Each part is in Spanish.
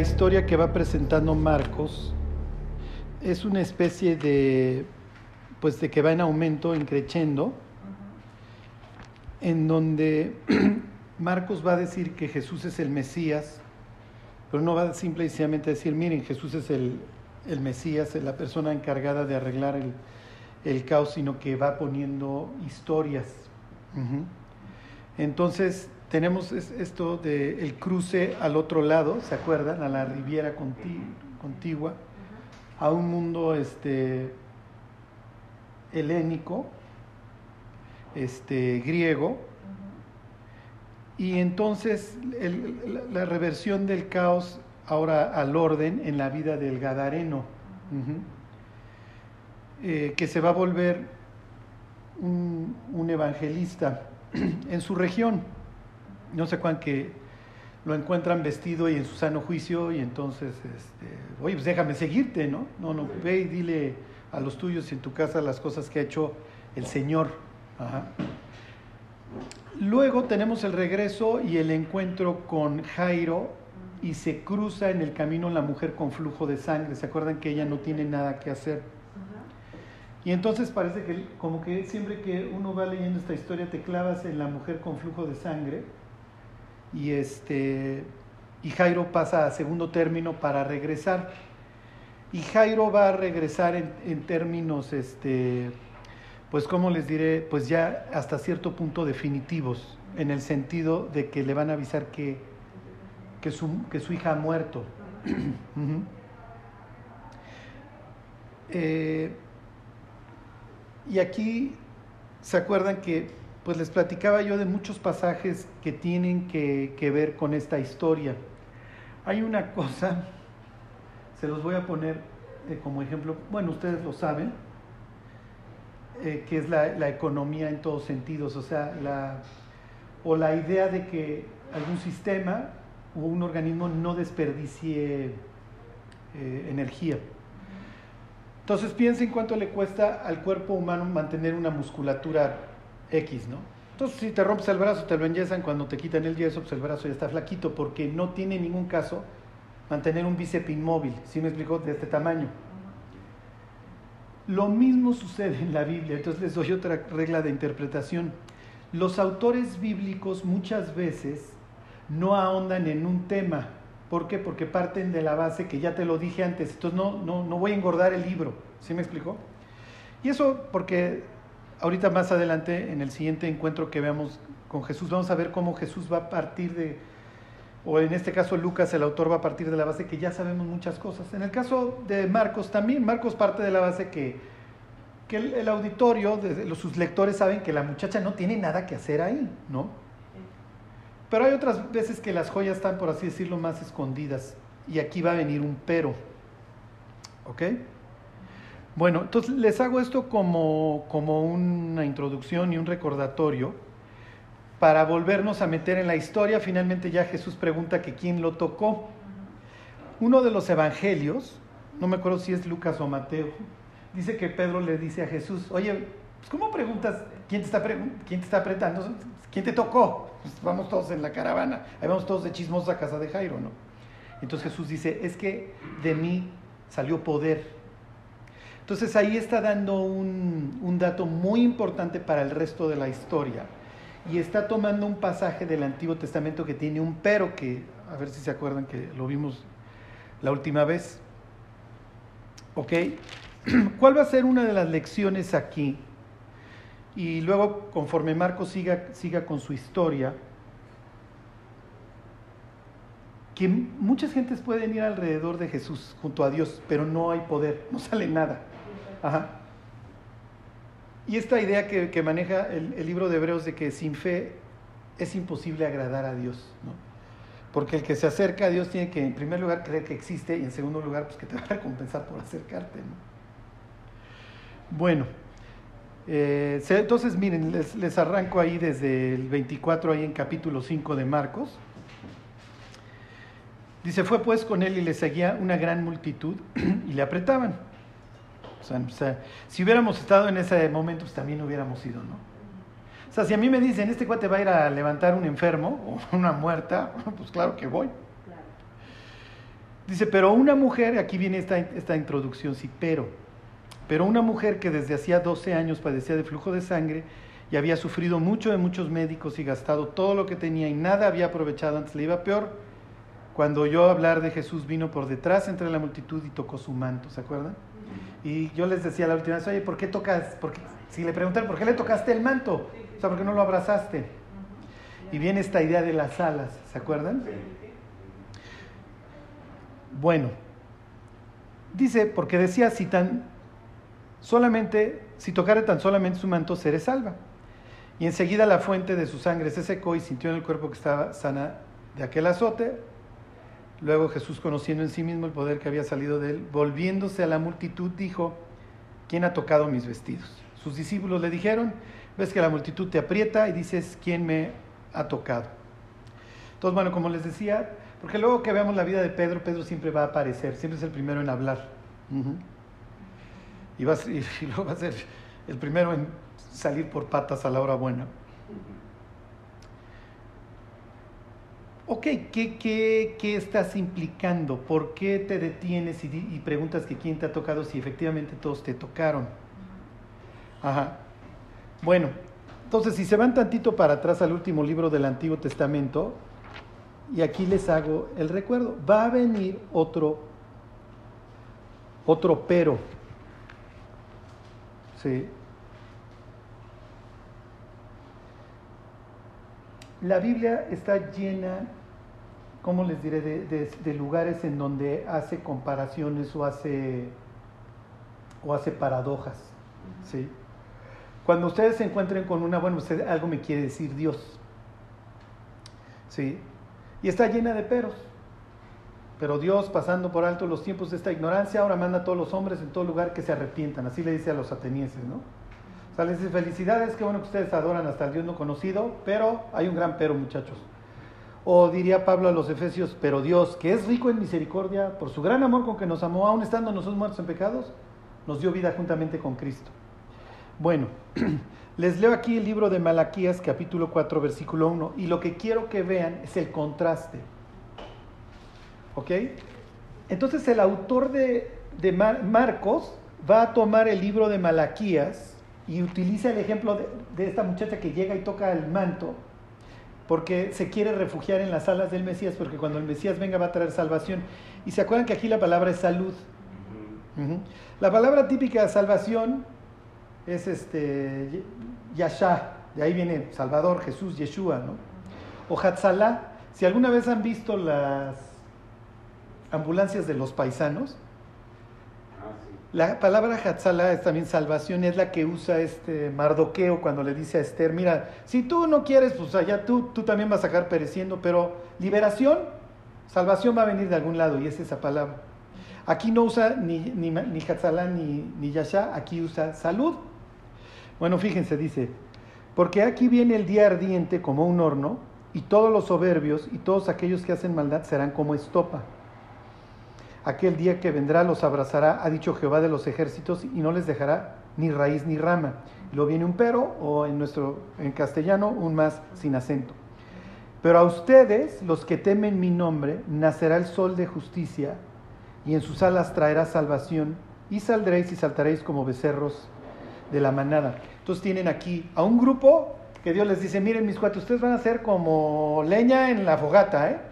historia que va presentando Marcos es una especie de, pues de que va en aumento, increciendo, en donde Marcos va a decir que Jesús es el Mesías, pero no va simplemente a decir, miren, Jesús es el, el Mesías, es la persona encargada de arreglar el, el caos, sino que va poniendo historias. Entonces, tenemos esto del el cruce al otro lado, ¿se acuerdan? A la Riviera Contigua, a un mundo este, helénico, este, griego, y entonces la, reversión del caos ahora al orden en la vida del Gadareno, eh, que se va a volver un evangelista en su región no sé cuán que lo encuentran vestido y en su sano juicio y entonces, este, oye, pues déjame seguirte, ¿no? No, no, ve y dile a los tuyos y en tu casa las cosas que ha hecho el Señor. Luego tenemos el regreso y el encuentro con Jairo y se cruza en el camino la mujer con flujo de sangre. ¿Se acuerdan que ella no tiene nada que hacer? Y entonces parece que como que siempre que uno va leyendo esta historia te clavas en la mujer con flujo de sangre y, este, y Jairo pasa a segundo término para regresar. Y Jairo va a regresar en, términos, este, pues como les diré, pues ya hasta cierto punto definitivos, en el sentido de que le van a avisar que, que, su, que su hija ha muerto. Eh, y aquí se acuerdan que pues les platicaba yo de muchos pasajes que tienen que, ver con esta historia. Hay una cosa, se los voy a poner eh, como ejemplo, bueno, ustedes lo saben, eh, que es la, economía en todos sentidos, o sea, la, o la idea de que algún sistema o un organismo no desperdicie eh, energía. Entonces piensen cuánto le cuesta al cuerpo humano mantener una musculatura X, ¿no? Entonces, si te rompes el brazo, te lo enyesan, cuando te quitan el yeso, pues el brazo ya está flaquito, porque no tiene ningún caso mantener un bíceps inmóvil, ¿sí me explico? De este tamaño. Lo mismo sucede en la Biblia, entonces les doy otra regla de interpretación. Los autores bíblicos muchas veces no ahondan en un tema. ¿Por qué? Porque parten de la base que ya te lo dije antes. Entonces no, no, no voy a engordar el libro. ¿Sí me explico? Y eso porque ahorita más adelante, en el siguiente encuentro que veamos con Jesús, vamos a ver cómo Jesús va a partir de, o en este caso Lucas, el autor va a partir de la base que ya sabemos muchas cosas. En el caso de Marcos también, Marcos parte de la base que, que el, auditorio, sus lectores saben que la muchacha no tiene nada que hacer ahí, ¿no? Pero hay otras veces que las joyas están, por así decirlo, más escondidas. Y aquí va a venir un pero. ¿Ok? Bueno, entonces les hago esto como, como una introducción y un recordatorio para volvernos a meter en la historia. Finalmente ya Jesús pregunta que quién lo tocó. Uno de los evangelios, no me acuerdo si es Lucas o Mateo, dice que Pedro le dice a Jesús, oye, pues ¿cómo preguntas quién te está, quién te está apretando? ¿Quién te tocó? Pues vamos todos en la caravana, ahí vamos todos de chismosa a casa de Jairo, ¿no? Entonces Jesús dice, es que de mí salió poder entonces ahí está dando un, dato muy importante para el resto de la historia. Y está tomando un pasaje del Antiguo Testamento que tiene un pero que, a ver si se acuerdan que lo vimos la última vez. ¿Ok? ¿Cuál va a ser una de las lecciones aquí? Y luego, conforme Marcos siga, siga con su historia, que muchas gentes pueden ir alrededor de Jesús junto a Dios, pero no hay poder, no sale nada. Ajá. Y esta idea que, maneja el, libro de Hebreos de que sin fe es imposible agradar a Dios, ¿no? Porque el que se acerca a Dios tiene que, en primer lugar, creer que existe y en segundo lugar, pues que te va a recompensar por acercarte, ¿no? Bueno, eh, entonces miren, les, les, arranco ahí desde el 24, ahí en capítulo 5 de Marcos. Dice, fue pues con él y le seguía una gran multitud y le apretaban o sea, si hubiéramos estado en ese momento, pues también hubiéramos ido, ¿no? O sea, si a mí me dicen, este cuate va a ir a levantar un enfermo o una muerta, pues claro que voy. Dice, pero una mujer, aquí viene esta, esta introducción, sí, pero, pero una mujer que desde hacía 12 años padecía de flujo de sangre y había sufrido mucho de muchos médicos y gastado todo lo que tenía y nada había aprovechado, antes le iba peor, cuando oyó hablar de Jesús vino por detrás entre la multitud y tocó su manto, ¿se acuerdan? Y yo les decía la última vez, oye, ¿por qué tocas? Si le preguntan, ¿por qué le tocaste el manto? O sea, ¿por qué no lo abrazaste? Y viene esta idea de las alas, ¿se acuerdan? Bueno, dice, porque decía, si tan solamente, si tocare tan solamente su manto, seré salva. Y enseguida la fuente de su sangre se secó y sintió en el cuerpo que estaba sana de aquel azote. Luego Jesús, conociendo en sí mismo el poder que había salido de él, volviéndose a la multitud, dijo, ¿quién ha tocado mis vestidos? Sus discípulos le dijeron, ves que la multitud te aprieta y dices, ¿quién me ha tocado? Entonces, bueno, como les decía, porque luego que veamos la vida de Pedro, Pedro siempre va a aparecer, siempre es el primero en hablar. y, luego va a ser el primero en salir por patas a la hora buena. Ok, ¿qué, qué, estás implicando? ¿Por qué te detienes y, y, preguntas que quién te ha tocado si efectivamente todos te tocaron? Ajá. Bueno, entonces si se van tantito para atrás al último libro del Antiguo Testamento, y aquí les hago el recuerdo. Va a venir otro, otro pero. ¿Sí? La Biblia está llena, ¿cómo les diré?, de, lugares en donde hace comparaciones o hace, o hace paradojas. ¿sí? Cuando ustedes se encuentren con una, bueno, usted, algo me quiere decir Dios. ¿Sí? y está llena de peros. Pero Dios, pasando por alto los tiempos de esta ignorancia, ahora manda a todos los hombres en todo lugar que se arrepientan. Así le dice a los atenienses, ¿no? O sea, les dice, felicidades, qué bueno que ustedes adoran hasta el Dios no conocido, pero hay un gran pero, muchachos. O diría Pablo a los Efesios, pero Dios, que es rico en misericordia, por su gran amor con que nos amó, aún estando nosotros muertos en pecados, nos dio vida juntamente con Cristo. Bueno, Les leo aquí el libro de Malaquías, capítulo 4, versículo 1, y lo que quiero que vean es el contraste. ¿Ok? Entonces el autor de, Marcos va a tomar el libro de Malaquías y utiliza el ejemplo de, de, esta muchacha que llega y toca el manto, porque se quiere refugiar en las alas del Mesías, porque cuando el Mesías venga va a traer salvación. Y se acuerdan que aquí la palabra es salud. La palabra típica de salvación es este Yasha, de ahí viene Salvador, Jesús, Yeshua, ¿no? O Hatzalá, si alguna vez han visto las ambulancias de los paisanos, la palabra Hatzalá es también salvación, es la que usa este Mardoqueo cuando le dice a Esther, mira, si tú no quieres, pues allá tú, tú también vas a sacar pereciendo, pero liberación, salvación va a venir de algún lado y es esa palabra. Aquí no usa ni, ni, ni Hatzalá ni, ni Yasha, aquí usa salud. Bueno, fíjense, dice, porque aquí viene el día ardiente como un horno, y todos los soberbios y todos aquellos que hacen maldad serán como estopa. Aquel día que vendrá los abrazará, ha dicho Jehová de los ejércitos, y no les dejará ni raíz ni rama. Lo viene un pero, o en nuestro en castellano, un más sin acento. Pero a ustedes, los que temen mi nombre, nacerá el sol de justicia, y en sus alas traerá salvación, y saldréis y saltaréis como becerros de la manada. Entonces tienen aquí a un grupo que Dios les dice, miren mis cuates, ustedes van a ser como leña en la fogata, ¿eh?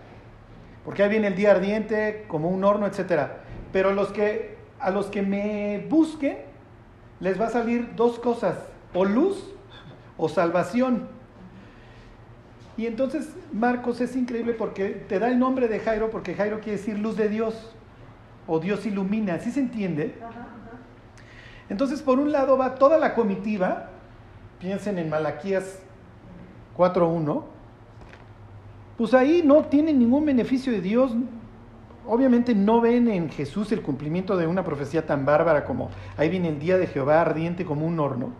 Porque ahí viene el día ardiente, como un horno, etc. Pero los que, a los que me busquen, les va a salir dos cosas, o luz o salvación. Y entonces Marcos es increíble porque te da el nombre de Jairo, porque Jairo quiere decir luz de Dios, o Dios ilumina, ¿sí se entiende? Entonces, por un lado va toda la comitiva, piensen en Malaquías 4.1, pues ahí no tienen ningún beneficio de Dios. Obviamente no ven en Jesús el cumplimiento de una profecía tan bárbara como ahí viene el día de Jehová ardiente como un horno.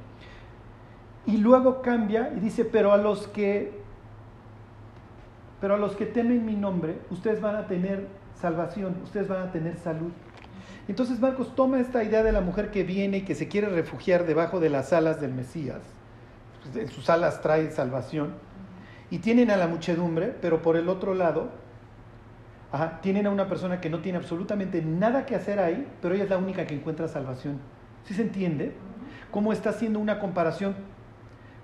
Y luego cambia y dice, pero a los que pero a los que temen mi nombre, ustedes van a tener salvación, ustedes van a tener salud. Entonces Marcos toma esta idea de la mujer que viene y que se quiere refugiar debajo de las alas del Mesías. Pues, en sus alas trae salvación. Y tienen a la muchedumbre, pero por el otro lado tienen a una persona que no tiene absolutamente nada que hacer ahí, pero ella es la única que encuentra salvación. ¿Sí se entiende? ¿Cómo está haciendo una comparación?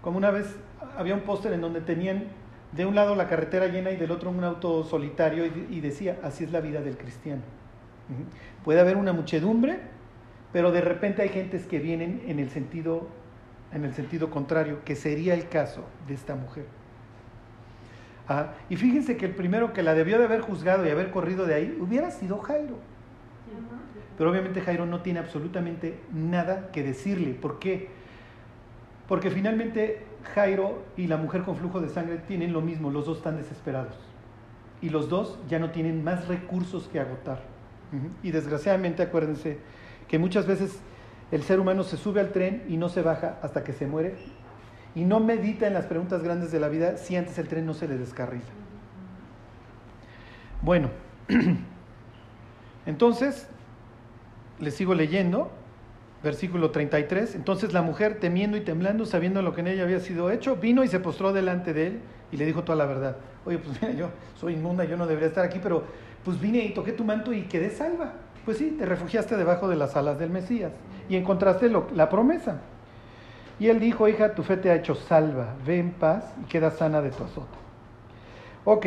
Como una vez había un póster en donde tenían de un lado la carretera llena y del otro un auto solitario y, decía, así es la vida del cristiano. Puede haber una muchedumbre, pero de repente hay gentes que vienen en el sentido, en el sentido contrario, que sería el caso de esta mujer. Y fíjense que el primero que la debió de haber juzgado y haber corrido de ahí hubiera sido Jairo. Pero obviamente Jairo no tiene absolutamente nada que decirle. ¿Por qué? Porque finalmente Jairo y la mujer con flujo de sangre tienen lo mismo, los dos están desesperados. Y los dos ya no tienen más recursos que agotar. Y desgraciadamente acuérdense que muchas veces el ser humano se sube al tren y no se baja hasta que se muere. Y no medita en las preguntas grandes de la vida si antes el tren no se le descarrila. Bueno, entonces, les sigo leyendo versículo 33. Entonces la mujer, temiendo y temblando, sabiendo lo que en ella había sido hecho, vino y se postró delante de él y le dijo toda la verdad. Oye, pues mira, yo soy inmunda, yo no debería estar aquí, pero pues vine y toqué tu manto y quedé salva. Pues sí, te refugiaste debajo de las alas del Mesías y encontraste la promesa. Y él dijo, hija, tu fe te ha hecho salva, ve en paz y queda sana de tu azote. Ok,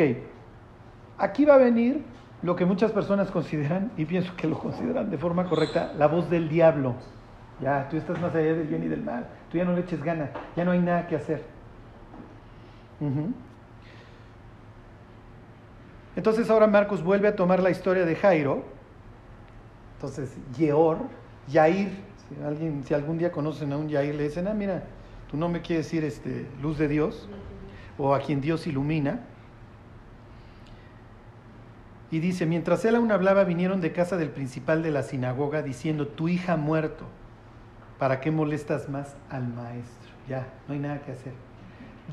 aquí va a venir lo que muchas personas consideran, y pienso que lo consideran de forma correcta, la voz del diablo. Ya, tú estás más allá del bien y del mal. Tú ya no le eches gana. Ya no hay nada que hacer. Entonces ahora Marcos vuelve a tomar la historia de Jairo. Entonces, Yeor, Yair, si, alguien, si algún día conocen a un Yair, le dicen, ah, mira, tu nombre quiere decir este, luz de Dios, o a quien Dios ilumina. Y dice, mientras él aún hablaba, vinieron de casa del principal de la sinagoga diciendo, tu hija ha muerto ¿Para qué molestas más al maestro? Ya, no hay nada que hacer.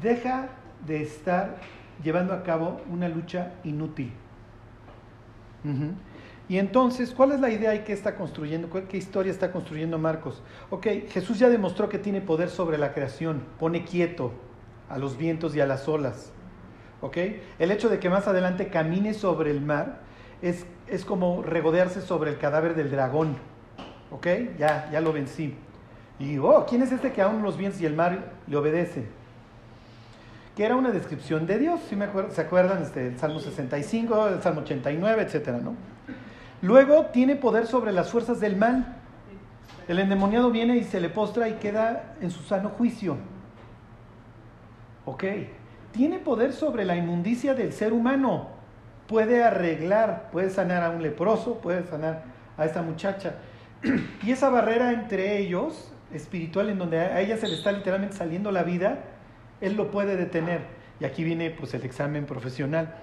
Deja de estar llevando a cabo una lucha inútil. Y entonces, ¿cuál es la idea y qué está construyendo? ¿Qué historia está construyendo Marcos? Ok, Jesús ya demostró que tiene poder sobre la creación, pone quieto a los vientos y a las olas. ¿Ok? El hecho de que más adelante camine sobre el mar es, es como regodearse sobre el cadáver del dragón. ¿Ok? Ya, ya lo vencí. Y, oh, ¿quién es este que aún los vientos y el mar le obedecen? Que era una descripción de Dios, me ¿se acuerdan? Este, el Salmo 65, el Salmo 89, etcétera, ¿no? Luego tiene poder sobre las fuerzas del mal. El endemoniado viene y se le postra y queda en su sano juicio. Ok. Tiene poder sobre la inmundicia del ser humano. Puede arreglar, puede sanar a un leproso, puede sanar a esta muchacha. Y esa barrera entre ellos espiritual en donde a ella se le está literalmente saliendo la vida, él lo puede detener. Y aquí viene pues el examen profesional,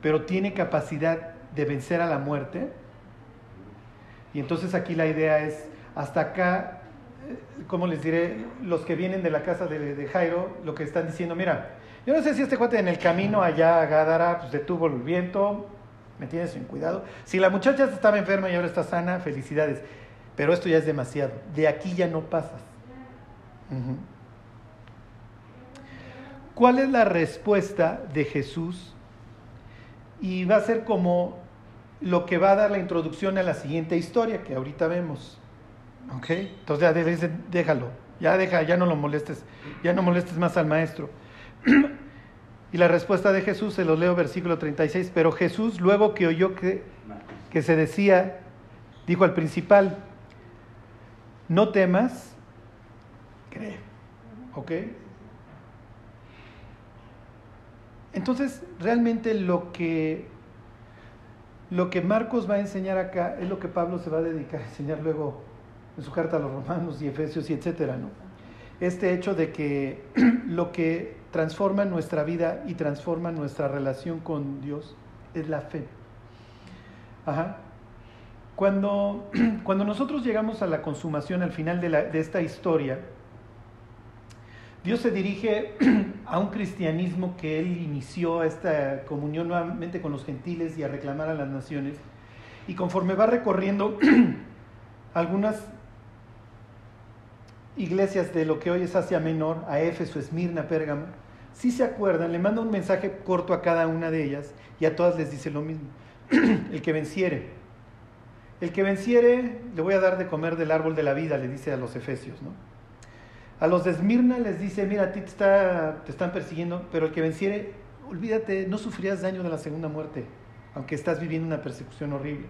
pero tiene capacidad de vencer a la muerte. Y entonces aquí la idea es, hasta acá, eh, como les diré, los que vienen de la casa de, Jairo, lo que están diciendo, mira, yo no sé si este cuate en el camino allá a Gadara pues detuvo el viento, me tienes en cuidado. Si la muchacha estaba enferma y ahora está sana, felicidades pero esto ya es demasiado. De aquí ya no pasas. ¿Cuál es la respuesta de Jesús? Y va a ser como lo que va a dar la introducción a la siguiente historia que ahorita vemos. ¿Ok? Entonces ya dicen, déjalo, ya deja, ya no lo molestes, ya no molestes más al maestro. y la respuesta de Jesús, se lo leo versículo 36, pero Jesús luego que oyó que, que se decía, dijo al principal, no temas, cree. ¿Ok? Entonces, realmente lo que, lo que Marcos va a enseñar acá es lo que Pablo se va a dedicar a enseñar luego en su carta a los romanos y efesios y etcétera, ¿no? Este hecho de que lo que transforma nuestra vida y transforma nuestra relación con Dios es la fe. Ajá. Cuando, cuando nosotros llegamos a la consumación, al final de, de esta historia, Dios se dirige a un cristianismo que Él inició esta comunión nuevamente con los gentiles y a reclamar a las naciones. Y conforme va recorriendo algunas iglesias de lo que hoy es Asia Menor, a Éfeso, Esmirna, Pérgamo, si se acuerdan, le manda un mensaje corto a cada una de ellas y a todas les dice lo mismo. el que venciere. El que venciere, le voy a dar de comer del árbol de la vida, le dice a los efesios, ¿no? A los de Esmirna les dice, mira, a ti te, está, te están persiguiendo, pero el que venciere, olvídate, no sufrirás daño de la segunda muerte, aunque estás viviendo una persecución horrible.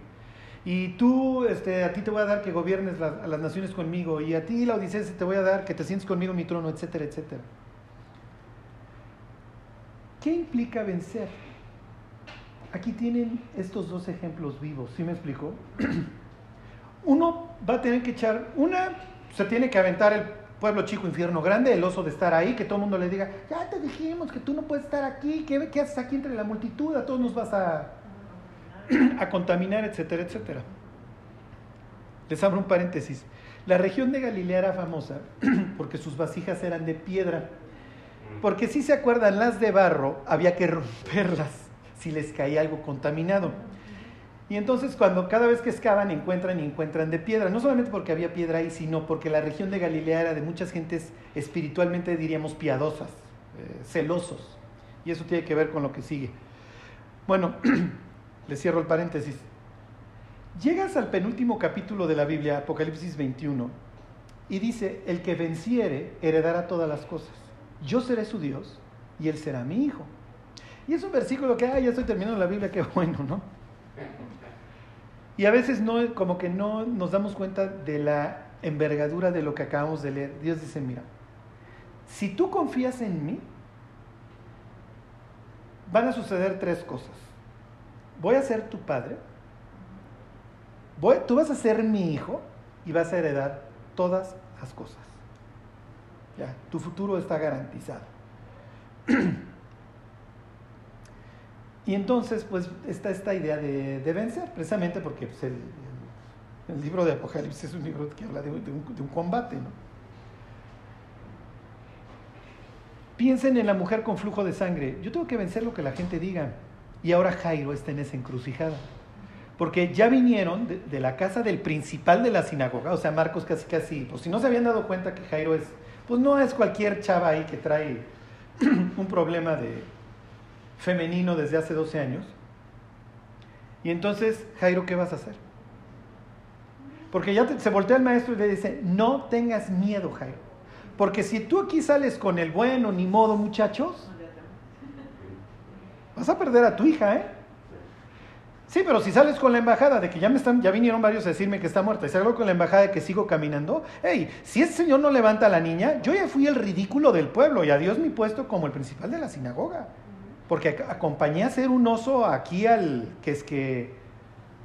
Y tú, este, a ti te voy a dar que gobiernes a las naciones conmigo, y a ti, la Odisea, te voy a dar que te sientes conmigo en mi trono, etcétera, etcétera. ¿Qué implica vencer? Aquí tienen estos dos ejemplos vivos, ¿sí me explico? Uno va a tener que echar, una se tiene que aventar el pueblo chico, infierno grande, el oso de estar ahí, que todo el mundo le diga, ya te dijimos que tú no puedes estar aquí, ¿qué, qué haces aquí entre la multitud? A todos nos vas a, a contaminar, etcétera, etcétera. Les abro un paréntesis. La región de Galilea era famosa porque sus vasijas eran de piedra. Porque si se acuerdan, las de barro había que romperlas si les caía algo contaminado. Y entonces cuando cada vez que excavan encuentran y encuentran de piedra, no solamente porque había piedra ahí, sino porque la región de Galilea era de muchas gentes espiritualmente diríamos piadosas, eh, celosos. Y eso tiene que ver con lo que sigue. Bueno, le cierro el paréntesis. Llegas al penúltimo capítulo de la Biblia, Apocalipsis 21, y dice, el que venciere heredará todas las cosas. Yo seré su Dios y él será mi hijo. Y es un versículo que, ah, ya estoy terminando la Biblia, qué bueno, ¿no? Y a veces no, como que no nos damos cuenta de la envergadura de lo que acabamos de leer. Dios dice, mira, si tú confías en mí, van a suceder tres cosas. Voy a ser tu padre, voy, tú vas a ser mi hijo y vas a heredar todas las cosas. Ya, tu futuro está garantizado. Y entonces, pues, está esta idea de, vencer, precisamente porque pues, el, libro de Apocalipsis es un libro que habla de, un, combate, ¿no? Piensen en la mujer con flujo de sangre. Yo tengo que vencer lo que la gente diga. Y ahora Jairo está en esa encrucijada. Porque ya vinieron de, de, la casa del principal de la sinagoga, o sea, Marcos casi casi, pues si no se habían dado cuenta que Jairo es, pues no es cualquier chava ahí que trae un problema de, femenino desde hace 12 años. Y entonces, Jairo, ¿qué vas a hacer? Porque ya se voltea el maestro y le dice, no tengas miedo, Jairo. Porque si tú aquí sales con el bueno, ni modo, muchachos, vas a perder a tu hija, ¿eh? Sí, pero si sales con la embajada de que ya me están, ya vinieron varios a decirme que está muerta, y salgo con la embajada de que sigo caminando, hey, si ese señor no levanta a la niña, yo ya fui el ridículo del pueblo y a Dios mi puesto como el principal de la sinagoga. Porque acompañé a ser un oso aquí al que es que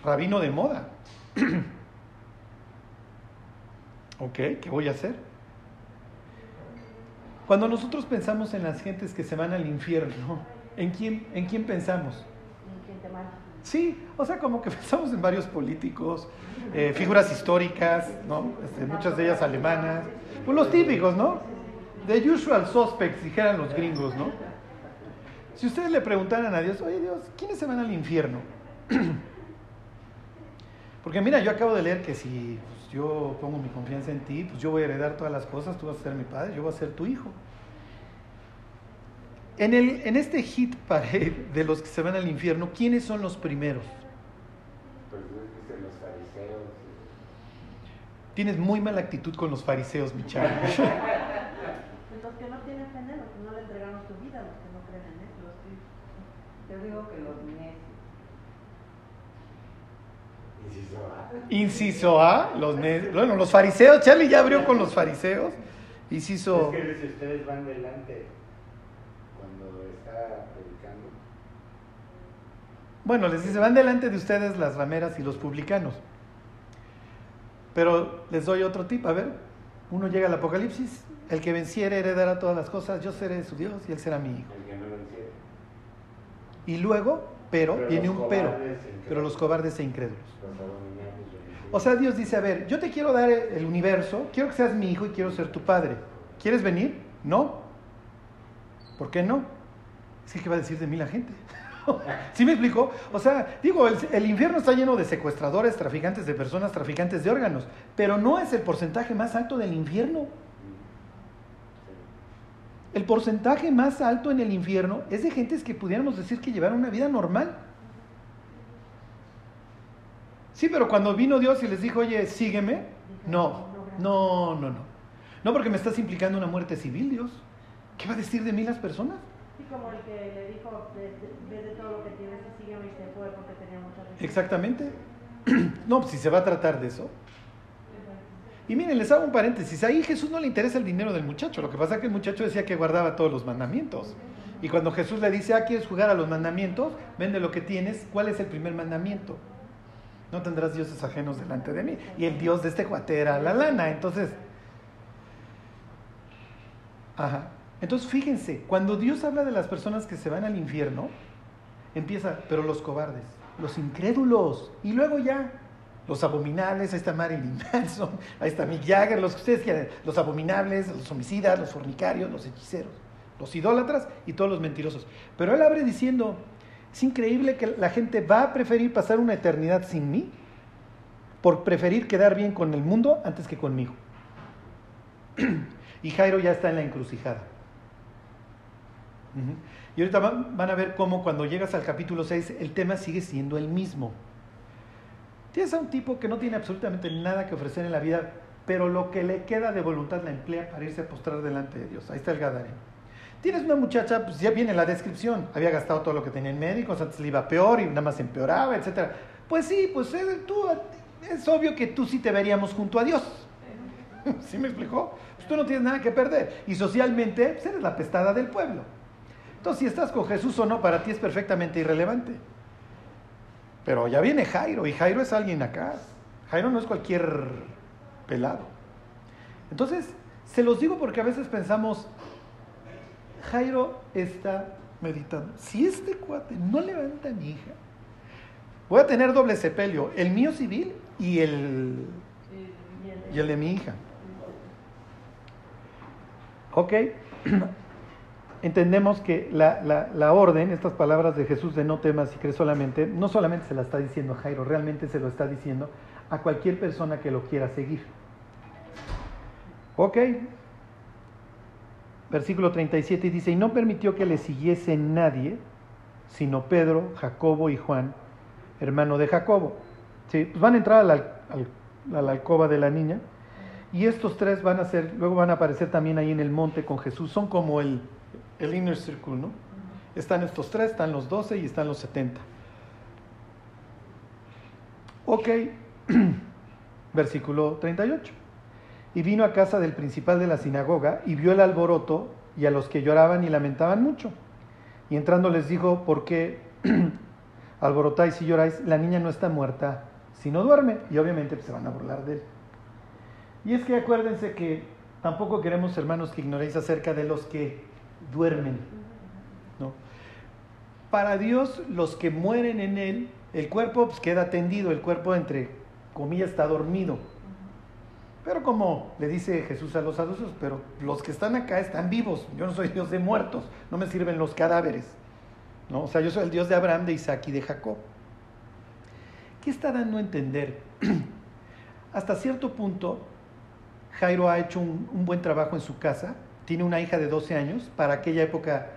rabino de moda. ok, ¿qué voy a hacer? Cuando nosotros pensamos en las gentes que se van al infierno, ¿en quién, en quién pensamos? Sí, o sea, como que pensamos en varios políticos, eh, figuras históricas, ¿no? Este, muchas de ellas alemanas, pues los típicos, ¿no? The usual suspects, dijeran los gringos, ¿no? Si ustedes le preguntaran a Dios, oye Dios, ¿quiénes se van al infierno? Porque mira, yo acabo de leer que si pues, yo pongo mi confianza en ti, pues yo voy a heredar todas las cosas, tú vas a ser mi padre, yo voy a ser tu hijo. En, el, en este hit pared de los que se van al infierno, ¿quiénes son los primeros? Pues los fariseos. Tienes muy mala actitud con los fariseos, mi chavo. los que no tienen fe en él, los que no le entregaron su vida, los que no creen en él. Los que... Yo digo que los necios. Inciso A. Inciso A, los necios. Bueno, los fariseos, Charlie ya abrió con los fariseos. Inciso. Es que si ustedes van delante cuando está predicando. Bueno, les dice, van delante de ustedes las rameras y los publicanos. Pero les doy otro tip, a ver, uno llega al Apocalipsis, el que venciere heredará todas las cosas, yo seré su Dios y él será mi hijo. El que no venciere. Y luego, pero, Pero viene los un pero, e pero los cobardes e incrédulos. O sea, Dios dice, a ver, yo te quiero dar el universo, quiero que seas mi hijo y quiero ser tu padre. ¿Quieres venir? No. ¿Por qué no? Es que, ¿qué va a decir de mí la gente? ¿Sí me explico? O sea, digo, el, el infierno está lleno de secuestradores, traficantes de personas, traficantes de órganos, pero no es el porcentaje más alto del infierno. El porcentaje más alto en el infierno es de gentes que pudiéramos decir que llevaron una vida normal. Sí, pero cuando vino Dios y les dijo, oye, sígueme, no, no, no, no. No porque me estás implicando una muerte civil, Dios. ¿Qué va a decir de mí las personas? Sí, como el que le dijo, ve de, todo lo que tienes y sígueme y se fue porque tenía mucha Exactamente. no, pues si se va a tratar de eso. Y miren, les hago un paréntesis. Ahí Jesús no le interesa el dinero del muchacho. Lo que pasa es que el muchacho decía que guardaba todos los mandamientos. Y cuando Jesús le dice, ah, ¿quieres jugar a los mandamientos? Vende lo que tienes. ¿Cuál es el primer mandamiento? No tendrás dioses ajenos delante de mí. Y el dios de este cuate era la lana. Entonces, ajá. Entonces, fíjense, cuando Dios habla de las personas que se van al infierno, empieza, pero los cobardes, los incrédulos, y luego ya, los abominables, ahí está Marilyn Manson, ahí está Mick Jagger, los que ustedes quieran, los abominables, los homicidas, los fornicarios, los hechiceros, los idólatras y todos los mentirosos. Pero él abre diciendo, es increíble que la gente va a preferir pasar una eternidad sin mí por preferir quedar bien con el mundo antes que conmigo. y Jairo ya está en la encrucijada. Y ahorita van a ver cómo cuando llegas al capítulo 6 el tema sigue siendo el mismo. Tienes a un tipo que no tiene absolutamente nada que ofrecer en la vida, pero lo que le queda de voluntad la emplea para irse a postrar delante de Dios. Ahí está el Gadareno. Tienes una muchacha, pues ya viene la descripción, había gastado todo lo que tenía en médicos, antes le iba peor y nada más empeoraba, etc. Pues sí, pues eh, tú, es obvio que tú sí te veríamos junto a Dios. ¿Sí me explicó? Pues tú no tienes nada que perder. Y socialmente, pues eres la pestada del pueblo. Entonces, si estás con Jesús o no, para ti es perfectamente irrelevante. Pero ya viene Jairo, y Jairo es alguien acá. Jairo no es cualquier pelado. Entonces, se los digo porque a veces pensamos, Jairo está meditando. Si este cuate no levanta a mi hija, voy a tener doble sepelio, el mío civil y el, y el de mi hija. ¿Ok? Entendemos que la, la, orden, estas palabras de Jesús de no temas y crees solamente, no solamente se la está diciendo a Jairo, realmente se lo está diciendo a cualquier persona que lo quiera seguir. ¿Ok? versículo 37 dice, y no permitió que le siguiese nadie, sino Pedro, Jacobo y Juan, hermano de Jacobo. ¿Sí? Pues van a entrar a la, alcoba de la niña y estos tres van a ser, luego van a aparecer también ahí en el monte con Jesús, son como el, el inner circle, ¿no? Están estos tres, están los doce y están los setenta. Ok, versículo 38 y vino a casa del principal de la sinagoga y vio el alboroto y a los que lloraban y lamentaban mucho. Y entrando les dijo, ¿por qué alborotáis y lloráis? La niña no está muerta, sino duerme. Y obviamente pues, se van a burlar de él. Y es que acuérdense que tampoco queremos, hermanos, que ignoréis acerca de los que duermen. ¿no? Para Dios, los que mueren en Él, el cuerpo pues, queda tendido, el cuerpo entre comillas está dormido pero como le dice Jesús a los adultos, pero los que están acá están vivos. Yo no soy Dios de muertos, no me sirven los cadáveres. ¿no? O sea, yo soy el Dios de Abraham, de Isaac y de Jacob. ¿Qué está dando a entender? Hasta cierto punto, Jairo ha hecho un, un, buen trabajo en su casa. Tiene una hija de 12 años, para aquella época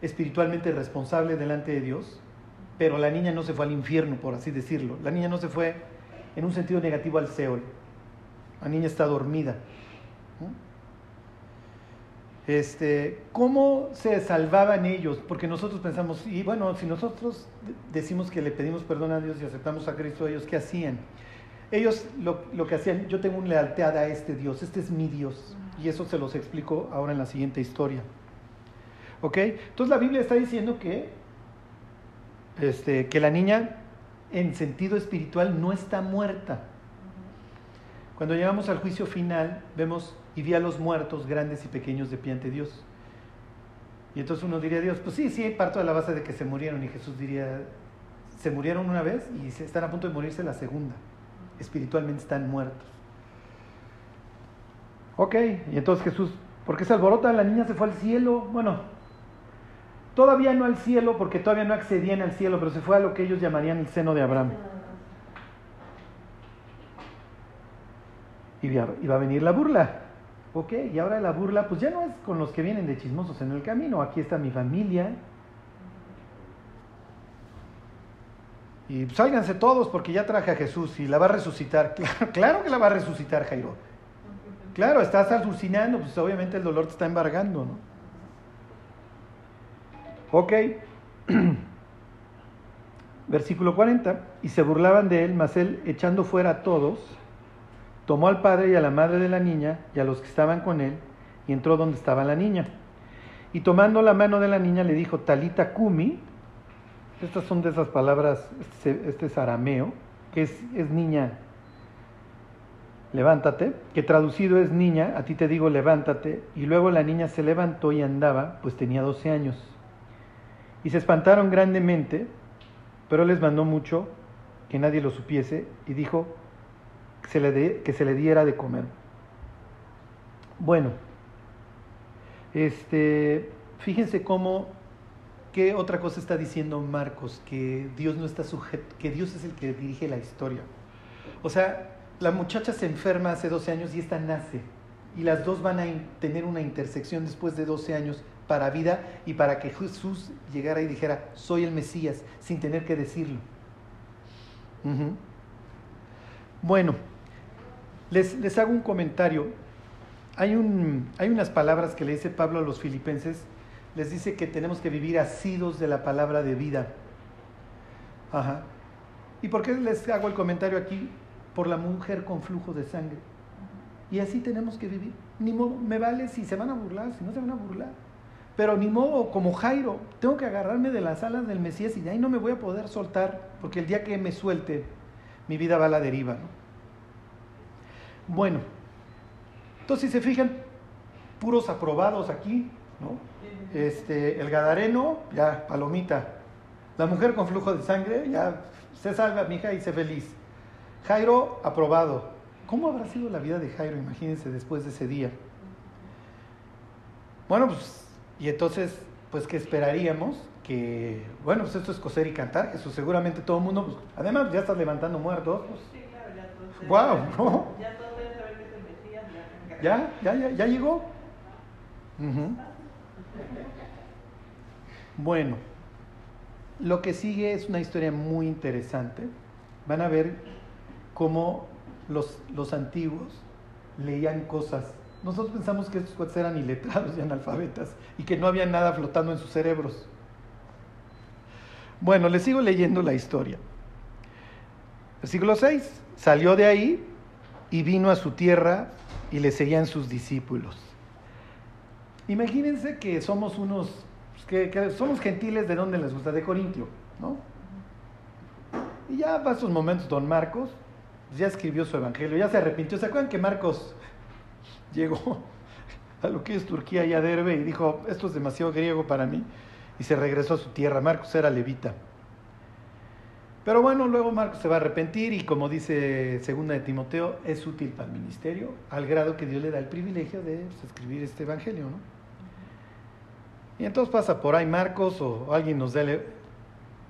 espiritualmente responsable delante de Dios, pero la niña no se fue al infierno, por así decirlo. La niña no se fue en un sentido negativo al Seol. La niña está dormida. Este, ¿Cómo se salvaban ellos? Porque nosotros pensamos, y bueno, si nosotros decimos que le pedimos perdón a Dios y aceptamos a Cristo, ellos qué hacían? Ellos lo, lo que hacían, yo tengo una lealtad a este Dios, este es mi Dios. Y eso se los explico ahora en la siguiente historia. ¿Ok? Entonces la Biblia está diciendo que, este, que la niña en sentido espiritual no está muerta. Cuando llegamos al juicio final, vemos y vi a los muertos grandes y pequeños de pie ante Dios. Y entonces uno diría a Dios, pues sí, sí, parto de la base de que se murieron. Y Jesús diría, se murieron una vez y están a punto de morirse la segunda. Espiritualmente están muertos. Ok, y entonces Jesús, ¿por qué se alborota? La niña se fue al cielo. Bueno, todavía no al cielo porque todavía no accedían al cielo, pero se fue a lo que ellos llamarían el seno de Abraham. y va a venir la burla. Ok, y ahora la burla, pues ya no es con los que vienen de chismosos en el camino. Aquí está mi familia. Y sálganse todos porque ya traje a Jesús y la va a resucitar. Claro que la va a resucitar, Jairo. Claro, estás alucinando, pues obviamente el dolor te está embargando, ¿no? Ok. Versículo 40. Y se burlaban de él, mas él, echando fuera a todos, tomó al padre y a la madre de la niña y a los que estaban con él, y entró donde estaba la niña. Y tomando la mano de la niña le dijo, Talita Kumi, estas son de esas palabras, este, este es arameo, que es, es niña, levántate, que traducido es niña, a ti te digo levántate, y luego la niña se levantó y andaba, pues tenía 12 años. Y se espantaron grandemente, pero les mandó mucho que nadie lo supiese y dijo que se le, diera de comer. Bueno, este, fíjense cómo, qué otra cosa está diciendo Marcos, que Dios no está sujeto, que Dios es el que dirige la historia. O sea, la muchacha se enferma hace 12 años y esta nace. Y las dos van a tener una intersección después de 12 años para vida y para que Jesús llegara y dijera, soy el Mesías, sin tener que decirlo. Bueno, les, les hago un comentario. Hay, un, hay unas palabras que le dice Pablo a los filipenses. Les dice que tenemos que vivir asidos de la palabra de vida. Ajá. ¿Y por qué les hago el comentario aquí? Por la mujer con flujo de sangre. Y así tenemos que vivir. Ni modo, me vale si se van a burlar, si no se van a burlar. Pero ni modo, como Jairo, tengo que agarrarme de las alas del Mesías y de ahí no me voy a poder soltar, porque el día que me suelte, mi vida va a la deriva. ¿no? Bueno, entonces si se fijan, puros aprobados aquí, ¿no? Este, el Gadareno, ya, palomita. La mujer con flujo de sangre, ya, se salva, mi hija, y se feliz. Jairo, aprobado. ¿Cómo habrá sido la vida de Jairo? Imagínense después de ese día. Bueno, pues, y entonces, pues, ¿qué esperaríamos? Que, bueno, pues esto es coser y cantar, Jesús, seguramente todo el mundo, pues, además ya estás levantando muertos, pues, Sí, claro, ya todos. Guau, ¿no? Ya todos deben saber que es el Mesías. Ya, ¿ya? ¿Ya, ya, ya llegó? Ujú. Bueno, lo que sigue es una historia muy interesante. Van a ver cómo los, los antiguos leían cosas. Nosotros pensamos que estos cuates eran iletrados y analfabetas y que no había nada flotando en sus cerebros. Bueno, les sigo leyendo la historia. Versículo 6. Salió de ahí y vino a su tierra y le seguían sus discípulos. Imagínense que somos unos, pues, que, somos gentiles de donde les gusta, de Corintio, ¿no? Y ya para esos momentos don Marcos ya escribió su evangelio, ya se arrepintió. ¿Se acuerdan que Marcos llegó a lo que es Turquía y a Derbe y dijo, esto es demasiado griego para mí? Y se regresó a su tierra. Marcos era levita. Pero bueno, luego Marcos se va a arrepentir y como dice segunda de Timoteo, es útil para el ministerio, al grado que Dios le da el privilegio de pues, escribir este evangelio, ¿no? Y entonces pasa por ahí Marcos o alguien nos da el...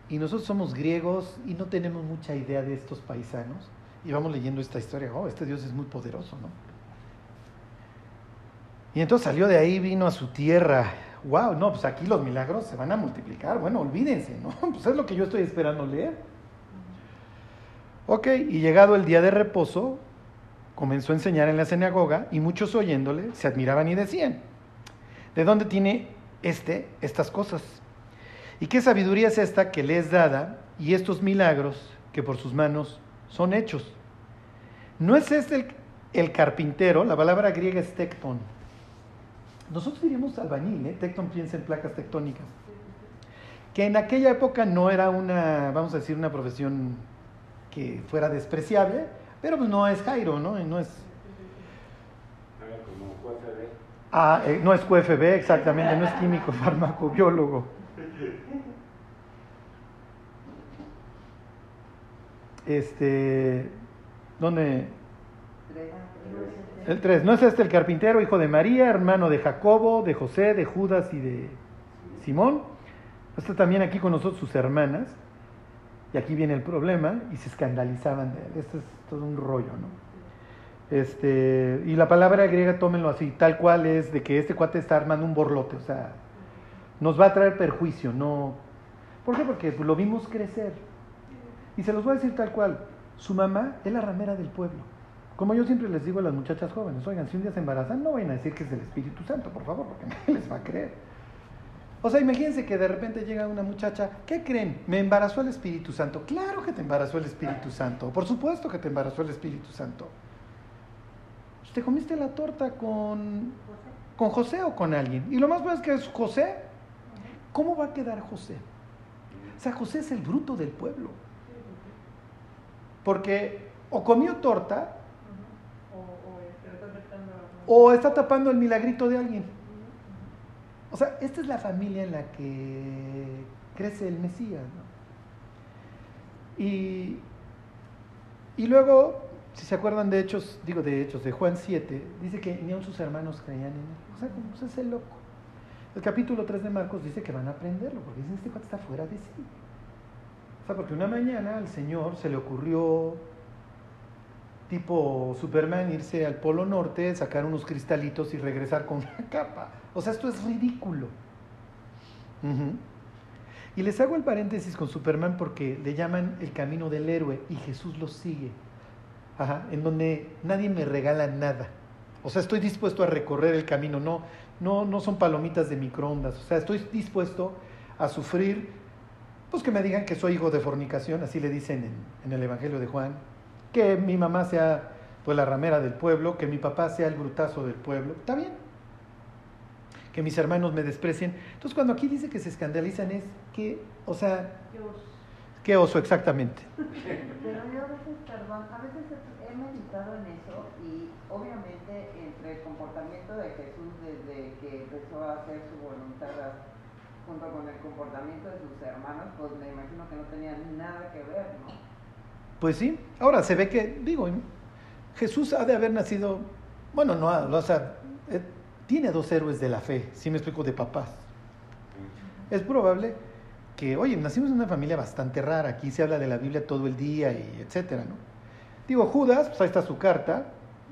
Y nosotros somos griegos y no tenemos mucha idea de estos paisanos. Y vamos leyendo esta historia, oh, este Dios es muy poderoso, ¿no? Y entonces salió de ahí, vino a su tierra. Wow, no, pues aquí los milagros se van a multiplicar. Bueno, olvídense, ¿no? Pues es lo que yo estoy esperando leer. Ok, y llegado el día de reposo, comenzó a enseñar en la sinagoga y muchos oyéndole se admiraban y decían, ¿de dónde tiene este estas cosas? ¿Y qué sabiduría es esta que le es dada y estos milagros que por sus manos son hechos? ¿No es este el, carpintero? La palabra griega es tecton. Nosotros diríamos albañil, ¿eh? Tecton piensa en placas tectónicas. Que en aquella época no era una, vamos a decir, una profesión que fuera despreciable, pero pues no es Jairo, ¿no? No es, como QFB. ah, eh, no es QFB, exactamente, no es químico, farmacobiólogo. Este, ¿dónde? El 3. ¿No es este el carpintero, hijo de María, hermano de Jacobo, de José, de Judas y de Simón? Está también aquí con nosotros sus hermanas. Y aquí viene el problema y se escandalizaban de él. Esto es todo un rollo, ¿no? Este, y la palabra griega, tómenlo así, tal cual es de que este cuate está armando un borlote, o sea, nos va a traer perjuicio, no. ¿Por qué? Porque lo vimos crecer. Y se los voy a decir tal cual. Su mamá es la ramera del pueblo. Como yo siempre les digo a las muchachas jóvenes, oigan, si un día se embarazan, no vayan a decir que es del Espíritu Santo, por favor, porque nadie les va a creer. O sea, imagínense que de repente llega una muchacha, ¿qué creen? ¿Me embarazó el Espíritu Santo? Claro que te embarazó el Espíritu Santo, por supuesto que te embarazó el Espíritu Santo. ¿Te comiste la torta con, con José o con alguien? Y lo más bueno es que es José. ¿Cómo va a quedar José? O sea, José es el bruto del pueblo. Porque o comió torta o está tapando el milagrito de alguien. O sea, esta es la familia en la que crece el Mesías. Y, y luego, si se acuerdan de Hechos, digo de Hechos, de Juan 7, dice que ni aun sus hermanos creían en él. O sea, ¿cómo es el loco? El capítulo 3 de Marcos dice que van a aprenderlo, porque dicen, este cuate está fuera de sí. Sea, porque una mañana al Señor se le ocurrió tipo Superman irse al Polo Norte, sacar unos cristalitos y regresar con una capa. O sea, esto es ridículo. Y les hago el paréntesis con Superman porque le llaman el camino del héroe y Jesús lo sigue. Ajá, en donde nadie me regala nada. O sea, estoy dispuesto a recorrer el camino, no, no, no son palomitas de microondas. O sea, estoy dispuesto a sufrir, pues que me digan que soy hijo de fornicación, así le dicen en, en el Evangelio de Juan, que mi mamá sea pues la ramera del pueblo, que mi papá sea el brutazo del pueblo, está bien. Que mis hermanos me desprecien. Entonces cuando aquí dice que se escandalizan es que, o sea, qué oso exactamente. Pero yo a veces, perdón, a veces he meditado en eso y obviamente entre el comportamiento de Jesús desde que empezó a hacer su voluntad junto con el comportamiento de sus hermanos, pues me imagino que no tenía nada que ver, ¿no? Pues sí, ahora se ve que, digo, Jesús ha de haber nacido, bueno, no, o sea, eh, tiene dos héroes de la fe, si me explico, de papás. Es probable que, oye, nacimos en una familia bastante rara, aquí se habla de la Biblia todo el día y etcétera, ¿no? Digo, Judas, pues ahí está su carta,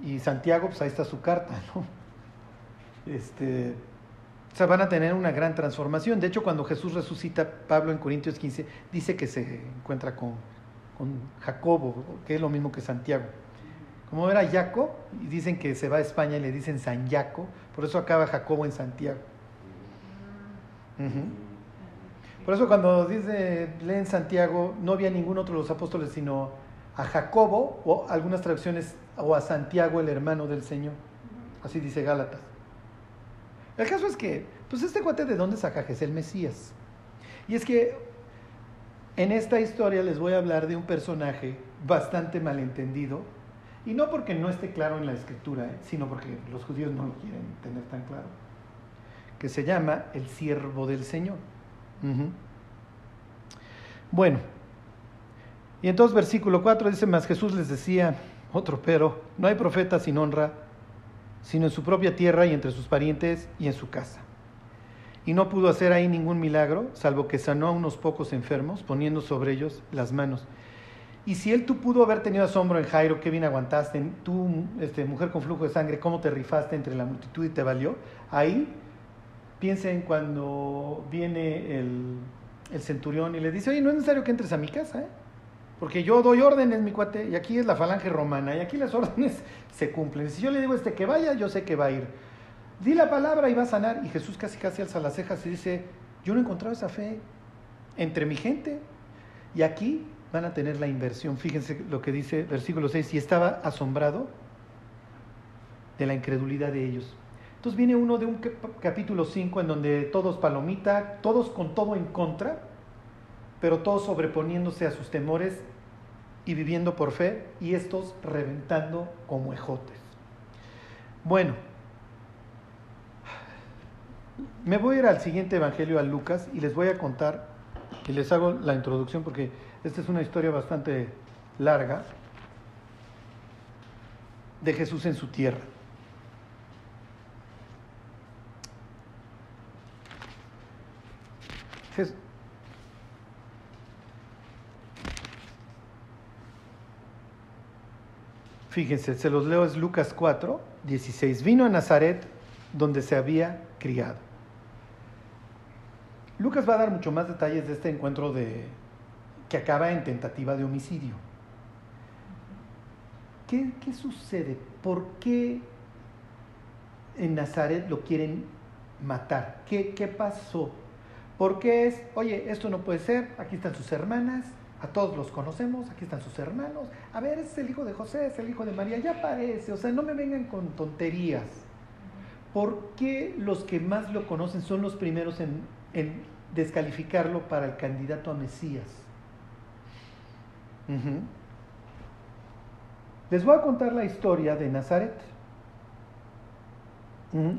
y Santiago, pues ahí está su carta, ¿no? Este, o sea, van a tener una gran transformación. De hecho, cuando Jesús resucita, Pablo en Corintios 15 dice que se encuentra con con Jacobo, que es lo mismo que Santiago. Como era Jaco, y dicen que se va a España y le dicen San Jaco, por eso acaba Jacobo en Santiago. Por eso cuando dice, leen Santiago, no había ningún otro de los apóstoles, sino a Jacobo, o algunas traducciones, o a Santiago, el hermano del Señor. Así dice Gálatas. El caso es que, pues este cuate de dónde saca que es el Mesías. Y es que en esta historia les voy a hablar de un personaje bastante malentendido, y no porque no esté claro en la escritura, ¿eh? sino porque los judíos no lo quieren tener tan claro, que se llama el siervo del Señor. Bueno, y entonces versículo 4 dice, más Jesús les decía, otro pero, no hay profeta sin honra, sino en su propia tierra y entre sus parientes y en su casa y no pudo hacer ahí ningún milagro, salvo que sanó a unos pocos enfermos, poniendo sobre ellos las manos. Y si él tú pudo haber tenido asombro en Jairo, qué bien aguantaste, tú, este, mujer con flujo de sangre, cómo te rifaste entre la multitud y te valió, ahí piensen cuando viene el, centurión y le dice, oye, no es necesario que entres a mi casa, ¿eh? Porque yo doy órdenes, mi cuate, y aquí es la falange romana, y aquí las órdenes se cumplen. Si yo le digo a este que vaya, yo sé que va a ir. Di la palabra y va a sanar. Y Jesús casi casi alza las cejas y dice, yo no he encontrado esa fe entre mi gente. Y aquí van a tener la inversión. Fíjense lo que dice versículo 6, y estaba asombrado de la incredulidad de ellos. Entonces viene uno de un capítulo 5 en donde todos palomita, todos con todo en contra, pero todos sobreponiéndose a sus temores y viviendo por fe, y estos reventando como ejotes. Bueno, me voy a ir al siguiente evangelio, a Lucas, y les voy a contar, y les hago la introducción porque esta es una historia bastante larga de Jesús en su tierra. Fíjense, se los leo, es Lucas 4, 16. Vino a Nazaret donde se había criado. Lucas va a dar mucho más detalles de este encuentro de, que acaba en tentativa de homicidio. ¿Qué, qué sucede? ¿Por qué en Nazaret lo quieren matar? ¿Qué, qué pasó? ¿Por qué es, oye, esto no puede ser, aquí están sus hermanas, a todos los conocemos, aquí están sus hermanos, a ver, es el hijo de José, es el hijo de María, ya parece, o sea, no me vengan con tonterías. ¿Por qué los que más lo conocen son los primeros en, descalificarlo para el candidato a Mesías? Les voy a contar la historia de Nazaret.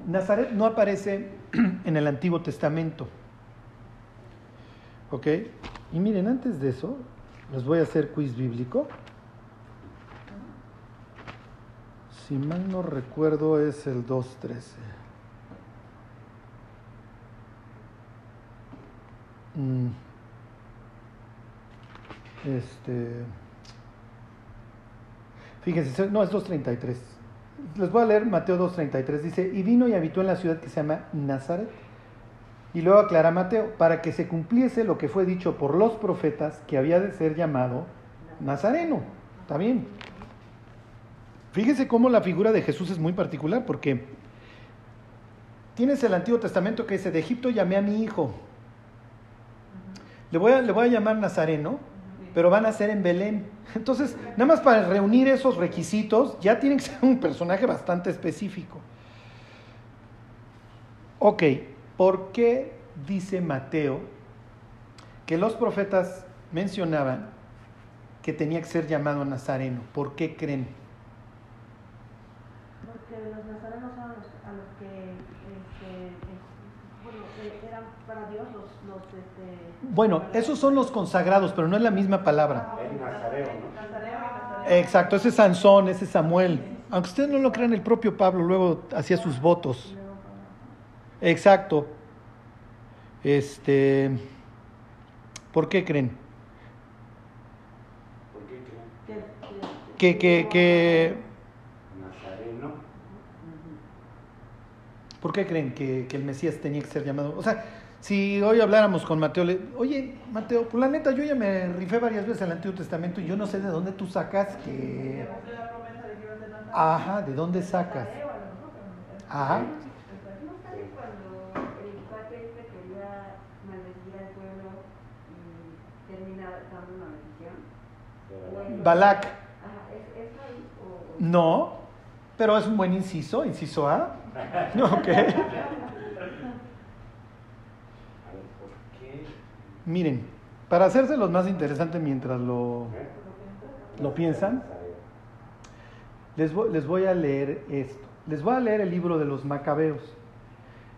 Nazaret no aparece en el Antiguo Testamento. ¿Ok? Y miren, antes de eso, les voy a hacer quiz bíblico. Si mal no recuerdo, es el 2.13. Mm. Este. Fíjense, no, es 2.33. Les voy a leer Mateo 2.33. Dice: Y vino y habitó en la ciudad que se llama Nazaret. Y luego aclara Mateo: para que se cumpliese lo que fue dicho por los profetas, que había de ser llamado Nazareno. ¿Está bien? Fíjese cómo la figura de Jesús es muy particular, porque tienes el Antiguo Testamento que dice: De Egipto llamé a mi hijo. Le voy a, le voy a llamar Nazareno, pero van a ser en Belén. Entonces, nada más para reunir esos requisitos, ya tiene que ser un personaje bastante específico. Ok, ¿por qué dice Mateo que los profetas mencionaban que tenía que ser llamado Nazareno? ¿Por qué creen? Porque los nazarenos eran los, a los que este, bueno, eh, eran para Dios los, los este, Bueno, esos son los consagrados, pero no es la misma palabra. Es nazareo, ¿no? Nazareo. Exacto, ese es Sansón, ese es Samuel. Aunque ustedes no lo crean, el propio Pablo luego hacía sus votos. Exacto. Este, ¿por qué creen? ¿Por qué creen? Que- que- Que, Nazareno. ¿por qué creen que, que el Mesías tenía que ser llamado? O sea, si hoy habláramos con Mateo, le, oye, Mateo, pues la neta, yo ya me rifé varias veces el Antiguo Testamento y yo no sé de dónde tú sacas que... Ajá, ¿de dónde sacas? Ajá. ¿No sabe cuando el cuate este quería maldecir al pueblo y termina dando una maldición? ¿O es- Balak. No, pero es un buen inciso, inciso A. Ok. Miren, para hacérselos más interesante mientras lo, lo piensan, les voy, les voy a leer esto. Les voy a leer el libro de los macabeos.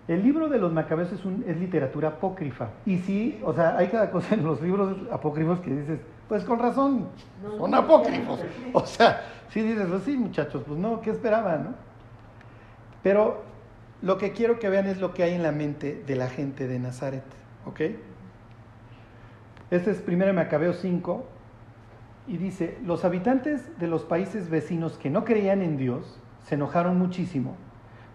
El libro de los macabeos es, un, es literatura apócrifa. Y sí, o sea, hay cada cosa en los libros apócrifos que dices, pues con razón, son apócrifos. O sea, sí dices, pues sí, muchachos, pues no, ¿qué esperaban, no? Pero lo que quiero que vean es lo que hay en la mente de la gente de Nazaret, ¿ok? Este es 1 Macabeo 5 y dice, los habitantes de los países vecinos que no creían en Dios se enojaron muchísimo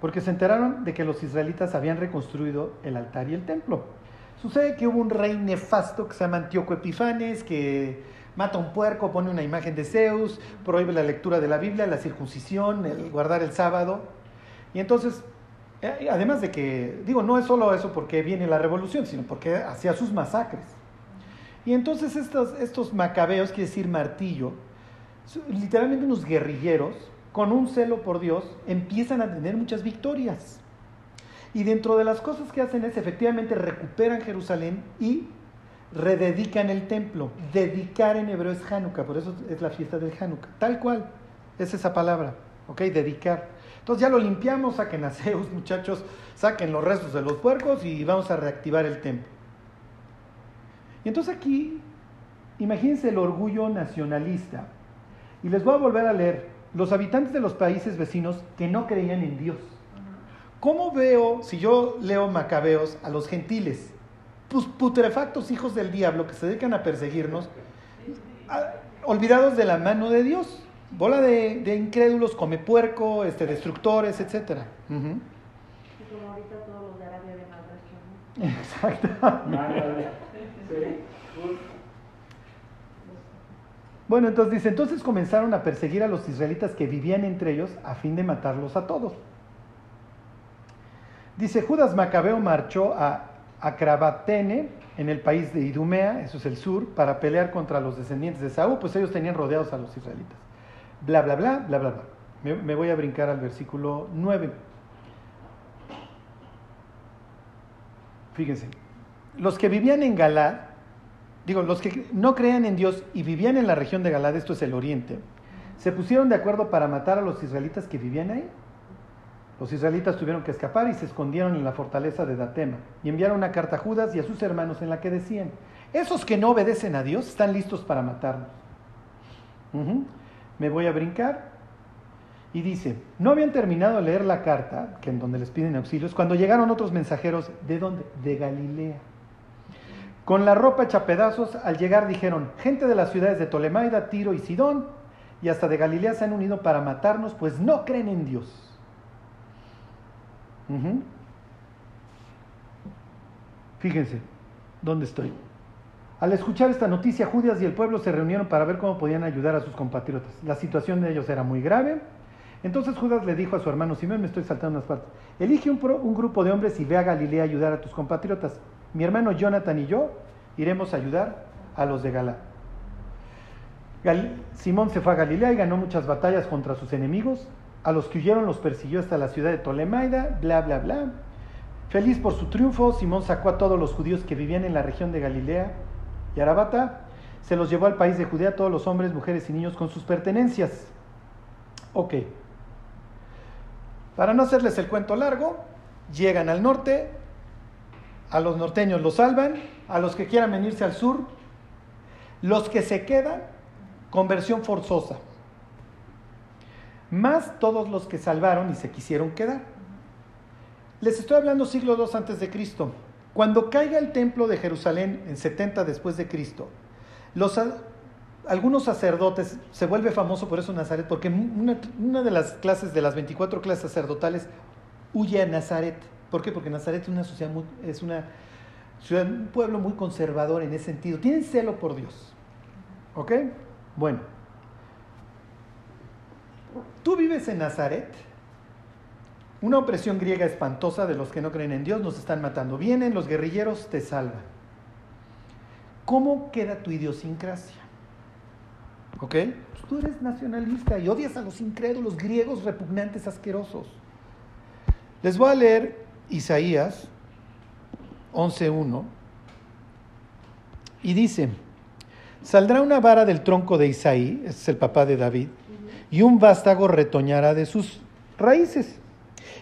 porque se enteraron de que los israelitas habían reconstruido el altar y el templo. Sucede que hubo un rey nefasto que se llama Antíoco Epifanes que mata a un puerco, pone una imagen de Zeus, prohíbe la lectura de la Biblia, la circuncisión, el guardar el sábado. Y entonces, eh, además de que, digo, no es solo eso porque viene la revolución, sino porque hacía sus masacres. Y entonces estos, estos macabeos, quiere decir martillo, literalmente unos guerrilleros, con un celo por Dios, empiezan a tener muchas victorias. Y dentro de las cosas que hacen es efectivamente recuperan Jerusalén y rededican el templo. Dedicar en hebreo es Hanukkah, por eso es la fiesta del Hanukkah. Tal cual, es esa palabra, ¿ok? Dedicar. Entonces ya lo limpiamos, saquen a Zeus, muchachos, saquen los restos de los puercos y vamos a reactivar el templo. Y entonces aquí, imagínense el orgullo nacionalista. Y les voy a volver a leer, los habitantes de los países vecinos que no creían en Dios. ¿Cómo veo, si yo leo Macabeos, a los gentiles, pues putrefactos hijos del diablo que se dedican a perseguirnos, a- olvidados de la mano de Dios? Bola de, de incrédulos, come puerco, este, destructores, etc. Ujú. Y como ahorita todos los de Arabia de Madrasha, ¿no? Exacto. Ándale. Sí, justo. Bueno, entonces dice, entonces comenzaron a perseguir a los israelitas que vivían entre ellos a fin de matarlos a todos. Dice, Judas Macabeo marchó a Acrabatene, en el país de Idumea, eso es el sur, para pelear contra los descendientes de Saúl, pues ellos tenían rodeados a los israelitas. Bla, bla, bla, bla, bla, bla. Me, voy a brincar al versículo 9. Fíjense, los que vivían en Galad, digo, los que no creían en Dios y vivían en la región de Galad, esto es el oriente, se pusieron de acuerdo para matar a los israelitas que vivían ahí. Los israelitas tuvieron que escapar y se escondieron en la fortaleza de Datema y enviaron una carta a Judas y a sus hermanos en la que decían, esos que no obedecen a Dios están listos para matarnos. Me voy a brincar y dice, no habían terminado de leer la carta, que en donde les piden auxilios, cuando llegaron otros mensajeros, ¿de dónde? De Galilea. Con la ropa hecha pedazos, al llegar dijeron, gente de las ciudades de Tolemaida, Tiro y Sidón, y hasta de Galilea se han unido para matarnos, pues no creen en Dios. Fíjense, ¿dónde estoy? Al escuchar esta noticia, Judas y el pueblo se reunieron para ver cómo podían ayudar a sus compatriotas. La situación de ellos era muy grave. Entonces Judas le dijo a su hermano Simón, me estoy saltando unas partes, elige un, grupo de hombres y ve a Galilea a ayudar a tus compatriotas. Mi hermano Jonathan y yo iremos a ayudar a los de Galá. Gal- Simón se fue a Galilea y ganó muchas batallas contra sus enemigos. A los que huyeron los persiguió hasta la ciudad de Tolemaida, bla, bla, bla. Feliz por su triunfo, Simón sacó a todos los judíos que vivían en la región de Galilea y Arabata, se los llevó al país de Judea, todos los hombres, mujeres y niños con sus pertenencias. Ok. Para no hacerles el cuento largo, llegan al norte, a los norteños los salvan, a los que quieran venirse al sur, los que se quedan, conversión forzosa, más todos los que salvaron y se quisieron quedar. Les estoy hablando siglo II antes de Cristo. Cuando caiga el templo de Jerusalén en 70 después de Cristo, los, algunos sacerdotes, se vuelve famoso por eso Nazaret, porque una, de las clases, de las 24 clases sacerdotales, huye a Nazaret. ¿Por qué? Porque Nazaret es una sociedad es una ciudad, un pueblo muy conservador en ese sentido. Tienen celo por Dios. ¿Ok? Bueno. Tú vives en Nazaret, una opresión griega espantosa de los que no creen en Dios, nos están matando. Vienen los guerrilleros, te salvan. ¿Cómo queda tu idiosincrasia? ¿Ok? Pues tú eres nacionalista y odias a los incrédulos griegos repugnantes, asquerosos. Les voy a leer Isaías 11.1 y dice, saldrá una vara del tronco de Isaí, ese es el papá de David, y un vástago retoñará de sus raíces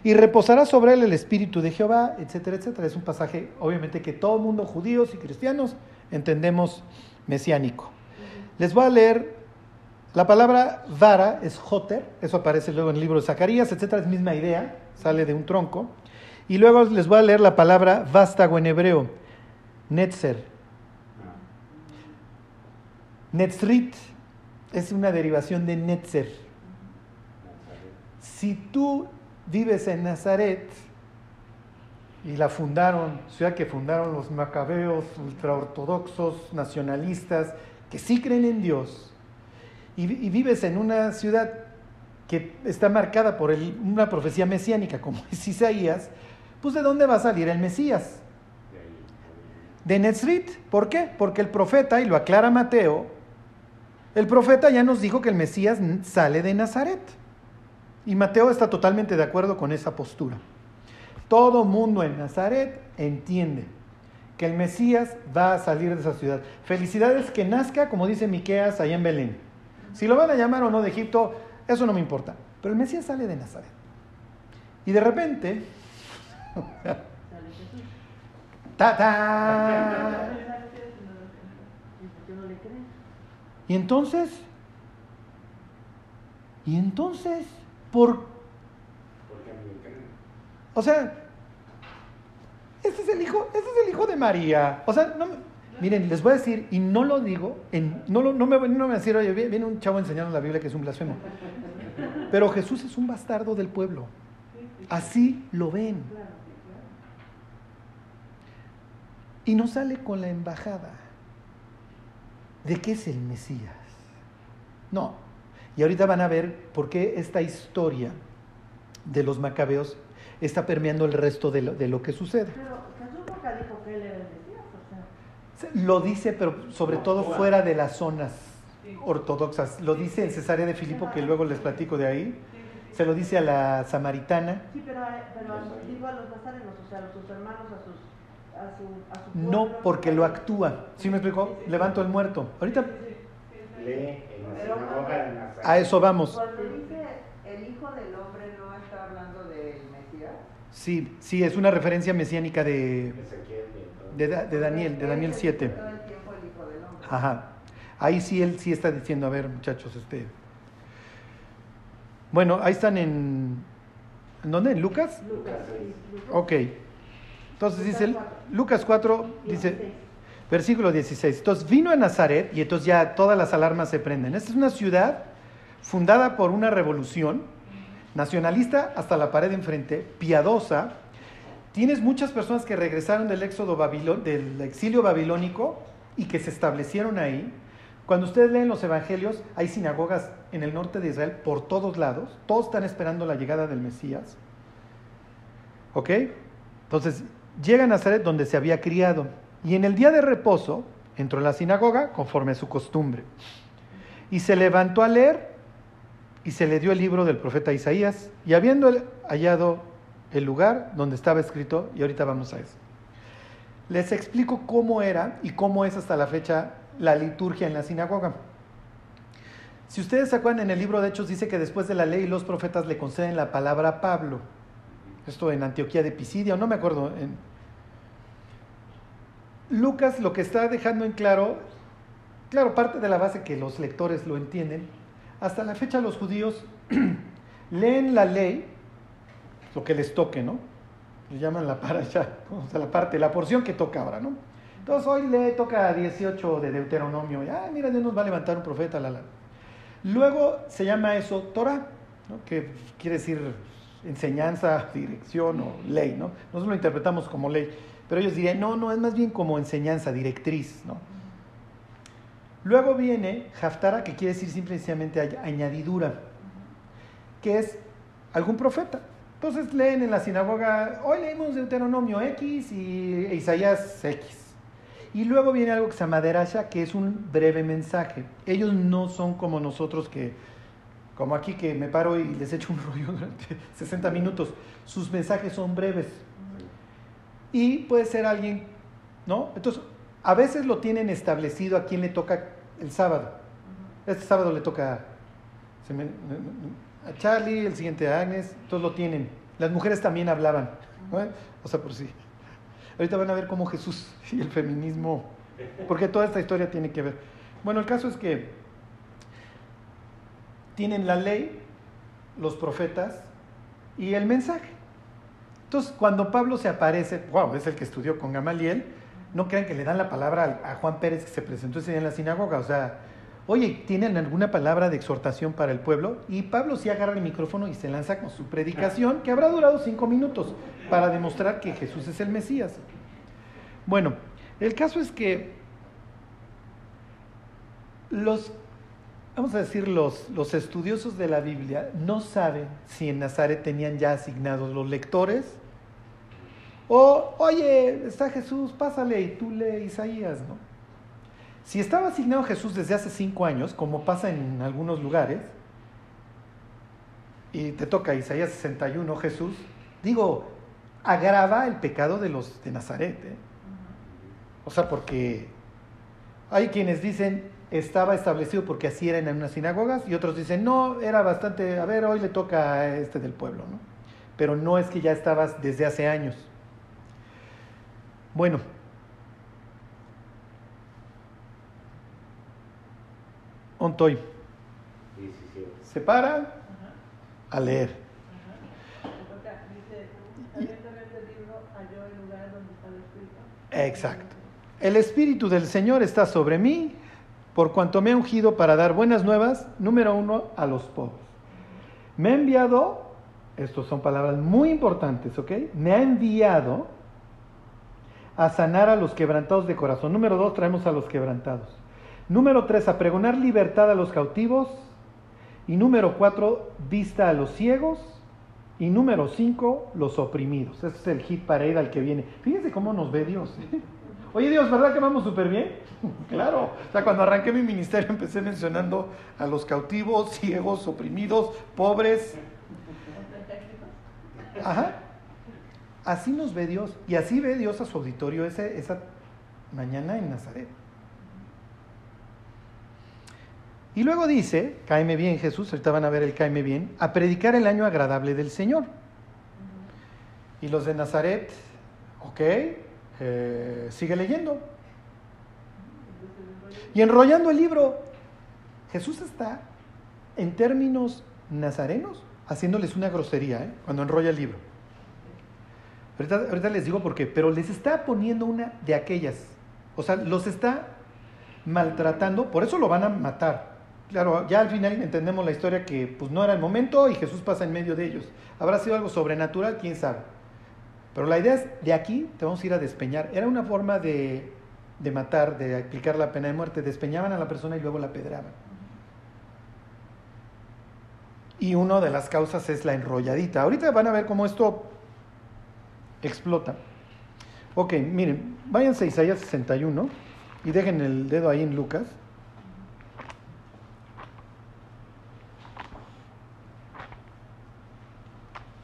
y reposará sobre él el espíritu de Jehová, etcétera, etcétera. Es un pasaje, obviamente, que todo mundo, judíos y cristianos, entendemos mesiánico. Les voy a leer, la palabra vara es joter, eso aparece luego en el libro de Zacarías, etcétera, es misma idea, sale de un tronco. Y luego les voy a leer la palabra vástago en hebreo, netzer. Netzrit es una derivación de netzer. Si tú vives en Nazaret y la fundaron, ciudad que fundaron los macabeos ultraortodoxos, nacionalistas, que sí creen en Dios, y, vives en una ciudad que está marcada por una profecía mesiánica como es Isaías, pues ¿de dónde va a salir el Mesías? De Netzrit. ¿Por qué? Porque el profeta, y lo aclara Mateo, el profeta ya nos dijo que el Mesías sale de Nazaret. Y Mateo está totalmente de acuerdo con esa postura. Todo mundo en Nazaret entiende que el Mesías va a salir de esa ciudad. Felicidades que nazca, como dice Miqueas, allá en Belén. Si lo van a llamar o no de Egipto, eso no me importa. Pero el Mesías sale de Nazaret. Y de repente... ¡Ta, ta! Y entonces... Y entonces... Por... O sea, este es el hijo, este es el hijo de María. O sea, no, miren, les voy a decir, y no lo digo, en, no, lo, no, me, no me decir, oye, viene un chavo enseñando la Biblia que es un blasfemo. Pero Jesús es un bastardo del pueblo. Así lo ven. Y no sale con la embajada de que es el Mesías. No. Y ahorita van a ver por qué esta historia de los macabeos está permeando el resto de lo, de lo que sucede. Pero Jesús nunca dijo que él era el Mesías, o sea. Lo dice, pero sobre todo fuera de las zonas ortodoxas. Lo dice en Cesarea de Filipo, que luego les platico de ahí. Se lo dice a la samaritana. Sí, pero, eh, pero digo a los nazarenos, o sea, a sus hermanos, a sus. A su, a su No porque lo actúa. ¿Sí me explico? Levanto el muerto. Ahorita Lee la sinagoga a eso vamos. Cuando dice el Hijo del Hombre no está hablando del Mesías. Sí, sí, es una referencia mesiánica de, de, de Daniel, de Daniel es 7. Todo el tiempo el Hijo del Hombre. Ajá. Ahí sí él sí está diciendo, a ver, muchachos, este. Bueno, ahí están en. ¿En dónde? ¿En Lucas? Lucas. Ok. Entonces dice Lucas cuatro. Lucas 4, dice, 16. Versículo 16. Entonces vino a Nazaret y entonces ya todas las alarmas se prenden. Esta es una ciudad fundada por una revolución nacionalista hasta la pared enfrente, piadosa. Tienes muchas personas que regresaron del del exilio babilónico y que se establecieron ahí. Cuando ustedes leen los evangelios, hay sinagogas en el norte de Israel por todos lados. Todos están esperando la llegada del Mesías. ¿Ok? Entonces, llega a Nazaret donde se había criado. Y en el día de reposo entró en la sinagoga conforme a su costumbre. Y se levantó a leer y se le dio el libro del profeta Isaías. Y habiendo hallado el lugar donde estaba escrito, y ahorita vamos a eso. Les explico cómo era y cómo es hasta la fecha la liturgia en la sinagoga. Si ustedes se acuerdan, en el libro de Hechos dice que después de la ley los profetas le conceden la palabra a Pablo. Esto en Antioquía de Pisidia, no me acuerdo. en- Lucas lo que está dejando en claro, claro, parte de la base que los lectores lo entienden, hasta la fecha los judíos leen la ley, lo que les toque, ¿no? Le llaman la o sea, la parte, la porción que toca ahora, ¿no? Entonces hoy le toca 18 de Deuteronomio, ah, mira, Dios nos va a levantar un profeta, la, la. Luego se llama eso Torah, ¿no? que quiere decir enseñanza, dirección o ley, ¿no? Nosotros lo interpretamos como ley, pero ellos dirían, no, no, es más bien como enseñanza, directriz, ¿no? Luego viene Haftara, que quiere decir simplemente añadidura, que es algún profeta. Entonces leen en la sinagoga, hoy leímos Deuteronomio X y Isaías X. Y luego viene algo que se llama Derasha, que es un breve mensaje. Ellos no son como nosotros que, como aquí que me paro y les echo un rollo durante 60 minutos. Sus mensajes son breves. Y puede ser alguien, ¿no? Entonces, a veces lo tienen establecido a quién le toca el sábado. Este sábado le toca a Charlie, el siguiente a Agnes, todos lo tienen. Las mujeres también hablaban, ¿no? o sea, por sí. Ahorita van a ver cómo Jesús y el feminismo, porque toda esta historia tiene que ver. Bueno, el caso es que tienen la ley, los profetas y el mensaje. Entonces, cuando Pablo se aparece, wow, es el que estudió con Gamaliel, no crean que le dan la palabra a Juan Pérez que se presentó ese día en la sinagoga, o sea, oye, ¿tienen alguna palabra de exhortación para el pueblo? Y Pablo sí agarra el micrófono y se lanza con su predicación, que habrá durado cinco minutos, para demostrar que Jesús es el Mesías. Bueno, el caso es que los, vamos a decir, los, los estudiosos de la Biblia no saben si en Nazaret tenían ya asignados los lectores, o, oye, está Jesús, pásale y tú lee Isaías, ¿no? Si estaba asignado Jesús desde hace cinco años, como pasa en algunos lugares, y te toca Isaías 61, Jesús, digo, agrava el pecado de los de Nazaret. ¿eh? O sea, porque hay quienes dicen estaba establecido porque así era en unas sinagogas, y otros dicen no, era bastante, a ver, hoy le toca a este del pueblo, ¿no? Pero no es que ya estabas desde hace años. Bueno, Ontoy, 17. se para a leer. Exacto. El Espíritu del Señor está sobre mí, por cuanto me ha ungido para dar buenas nuevas, número uno, a los pobres. Me ha enviado, estas son palabras muy importantes, ¿ok? Me ha enviado a sanar a los quebrantados de corazón. Número dos, traemos a los quebrantados. Número 3, a pregonar libertad a los cautivos. Y número 4, vista a los ciegos. Y número 5, los oprimidos. Ese es el hit parade al que viene. Fíjense cómo nos ve Dios. Oye Dios, ¿verdad que vamos súper bien? claro. O sea, cuando arranqué mi ministerio empecé mencionando a los cautivos, ciegos, oprimidos, pobres. Ajá. Así nos ve Dios. Y así ve Dios a su auditorio esa mañana en Nazaret. Y luego dice, cáeme bien Jesús, ahorita van a ver el cáeme bien, a predicar el año agradable del Señor. Y los de Nazaret, ok, eh, sigue leyendo. Y enrollando el libro, Jesús está, en términos nazarenos, haciéndoles una grosería ¿eh? cuando enrolla el libro. Ahorita, les digo por qué, pero les está poniendo una de aquellas. O sea, los está maltratando, por eso lo van a matar claro, ya al final entendemos la historia que pues no era el momento y Jesús pasa en medio de ellos. ¿Habrá sido algo sobrenatural? ¿Quién sabe? Pero la idea es, de aquí te vamos a ir a despeñar. Era una forma de, de matar, de aplicar la pena de muerte. Despeñaban a la persona y luego la pedraban. Y una de las causas es la enrolladita. Ahorita van a ver cómo esto explota. Ok, miren, váyanse a Isaías 61 y dejen el dedo ahí en Lucas.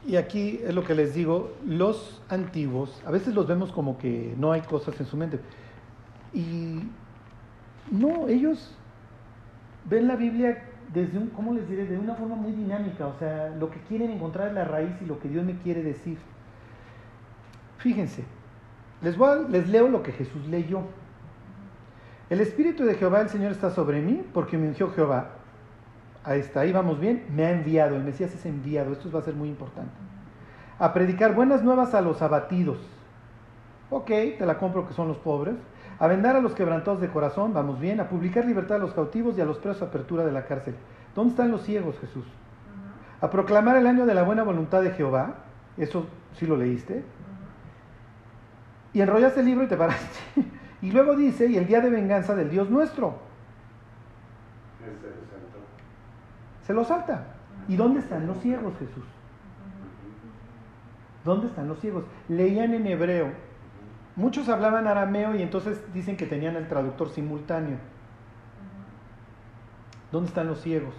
Y aquí es lo que les digo, los antiguos, a veces los vemos como que no hay cosas en su mente. Y no, ellos ven la Biblia desde un, ¿cómo les diré? De una forma muy dinámica, o sea, lo que quieren encontrar es la raíz y lo que Dios me quiere decir. Fíjense, les, voy les leo lo que Jesús leyó. El Espíritu de Jehová, el Señor, está sobre mí porque me ungió Jehová Ahí está, ahí vamos bien. Me ha enviado, el Mesías es enviado. Esto va a ser muy importante. A predicar buenas nuevas a los abatidos. Ok, te la compro que son los pobres. A vendar a los quebrantados de corazón, vamos bien. A publicar libertad a los cautivos y a los presos apertura de la cárcel. ¿Dónde están los ciegos, Jesús? A proclamar el año de la buena voluntad de Jehová. Eso sí lo leíste. Y enrollaste el libro y te paraste. y luego dice, y el día de venganza del Dios nuestro. Se lo salta. ¿Y dónde están los ciegos, Jesús? ¿Dónde están los ciegos? Leían en hebreo. Muchos hablaban arameo y entonces dicen que tenían el traductor simultáneo. ¿Dónde están los ciegos?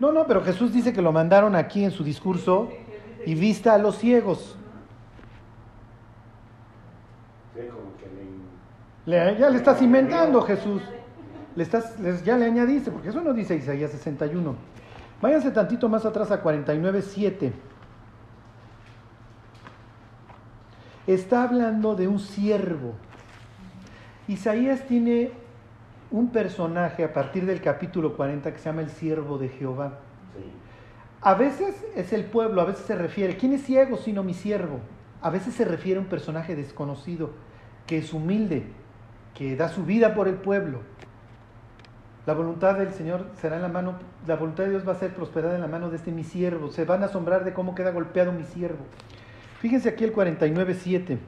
No, no, pero Jesús dice que lo mandaron aquí en su discurso y vista a los ciegos. Ya le estás inventando, Jesús le estás, ya le añadiste, porque eso no dice Isaías 61. Váyanse tantito más atrás a 49.7. Está hablando de un siervo. Isaías tiene un personaje a partir del capítulo 40 que se llama el siervo de Jehová. A veces es el pueblo, a veces se refiere, ¿quién es ciego sino mi siervo? A veces se refiere a un personaje desconocido, que es humilde, que da su vida por el pueblo. La voluntad del Señor será en la mano, la voluntad de Dios va a ser prosperada en la mano de este mi siervo. Se van a asombrar de cómo queda golpeado mi siervo. Fíjense aquí el 49.7.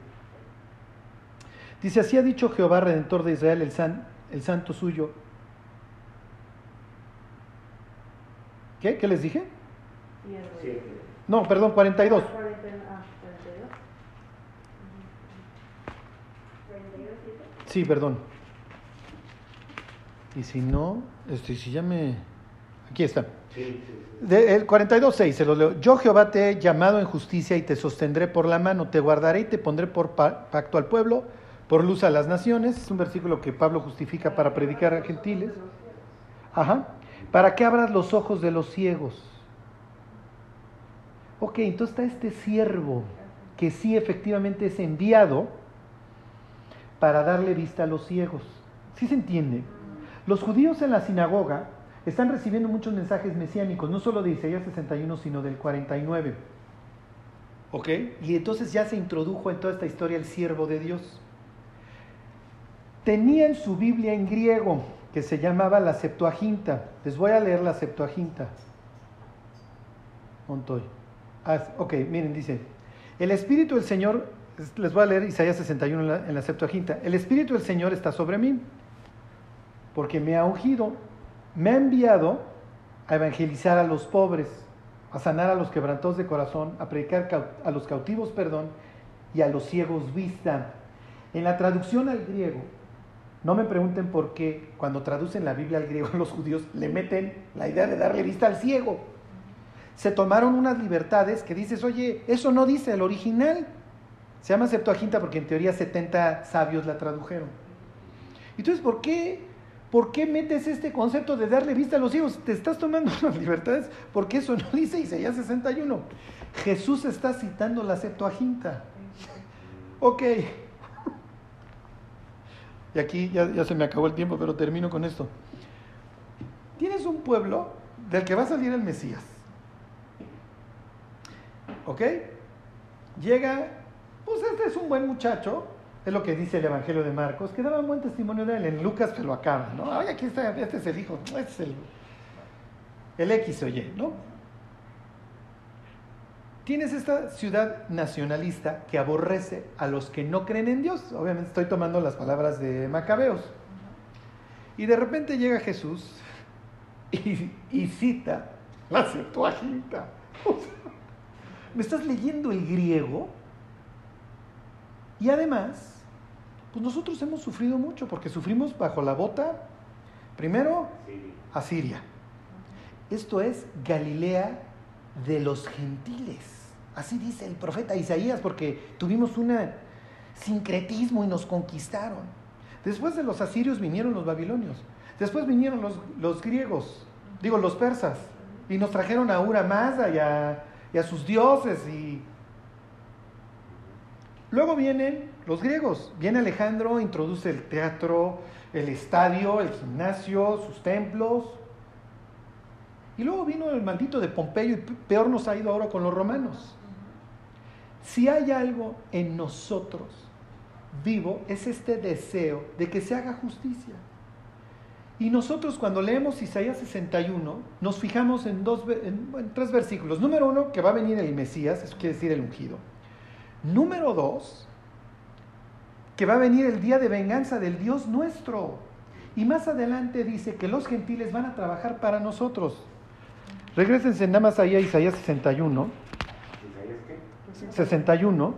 Dice, así ha dicho Jehová, Redentor de Israel, el, san, el santo suyo. ¿Qué? ¿Qué les dije? No, perdón, 42. Sí, perdón. Y si no, este, si ya me... Aquí está. el 42.6, se lo leo. Yo Jehová te he llamado en justicia y te sostendré por la mano, te guardaré y te pondré por pacto al pueblo, por luz a las naciones. Es un versículo que Pablo justifica para predicar a gentiles. Ajá. Para que abras los ojos de los ciegos. Ok, entonces está este siervo que sí efectivamente es enviado para darle vista a los ciegos. ¿Sí se entiende? Los judíos en la sinagoga están recibiendo muchos mensajes mesiánicos, no solo de Isaías 61, sino del 49. ¿Ok? Y entonces ya se introdujo en toda esta historia el siervo de Dios. Tenían su Biblia en griego, que se llamaba la Septuaginta. Les voy a leer la Septuaginta. Montoy. Ah, ok, miren, dice, el Espíritu del Señor Les voy a leer Isaías 61 en la, en la Septuaginta. El Espíritu del Señor está sobre mí, porque me ha ungido, me ha enviado a evangelizar a los pobres, a sanar a los quebrantados de corazón, a predicar a los cautivos perdón y a los ciegos vista. En la traducción al griego, no me pregunten por qué cuando traducen la Biblia al griego los judíos le meten la idea de darle vista al ciego. Se tomaron unas libertades que dices, oye, eso no dice el original. Se llama Septuaginta porque en teoría 70 sabios la tradujeron. Entonces, ¿por qué, ¿por qué metes este concepto de darle vista a los ciegos? Te estás tomando unas libertades porque eso no dice Isaías 61. Jesús está citando la Septuaginta. Ok. Y aquí ya, ya, se me acabó el tiempo, pero termino con esto. Tienes un pueblo del que va a salir el Mesías. ¿Ok? Llega, pues este es un buen muchacho, es lo que dice el Evangelio de Marcos, que daba un buen testimonio de él. En Lucas se lo acaba, ¿no? Ay, aquí está, este es el hijo, este es el, X oye, ¿no? Tienes esta ciudad nacionalista que aborrece a los que no creen en Dios. Obviamente estoy tomando las palabras de Macabeos. Y de repente llega Jesús y, y cita la Septuaginta. ¿Me estás leyendo el griego? Y además, pues nosotros hemos sufrido mucho porque sufrimos bajo la bota, primero, Asiria. Esto es Galilea de los gentiles. Así dice el profeta Isaías, porque tuvimos un sincretismo y nos conquistaron. Después de los asirios vinieron los babilonios. Después vinieron los, los griegos, digo los persas, y nos trajeron a Ura Mazda y a, y a sus dioses. Y... Luego vienen los griegos. Viene Alejandro, introduce el teatro, el estadio, el gimnasio, sus templos. Y luego vino el maldito de Pompeyo y peor nos ha ido ahora con los romanos. Si hay algo en nosotros vivo, es este deseo de que se haga justicia. Y nosotros cuando leemos Isaías 61, nos fijamos en, dos, en, tres versículos. Número uno, que va a venir el Mesías, eso quiere decir el ungido. Número dos, que va a venir el día de venganza del Dios nuestro. Y más adelante dice que los gentiles van a trabajar para nosotros. Regrésense nada más ahí a Isaías 61. ¿Isaías qué? 61.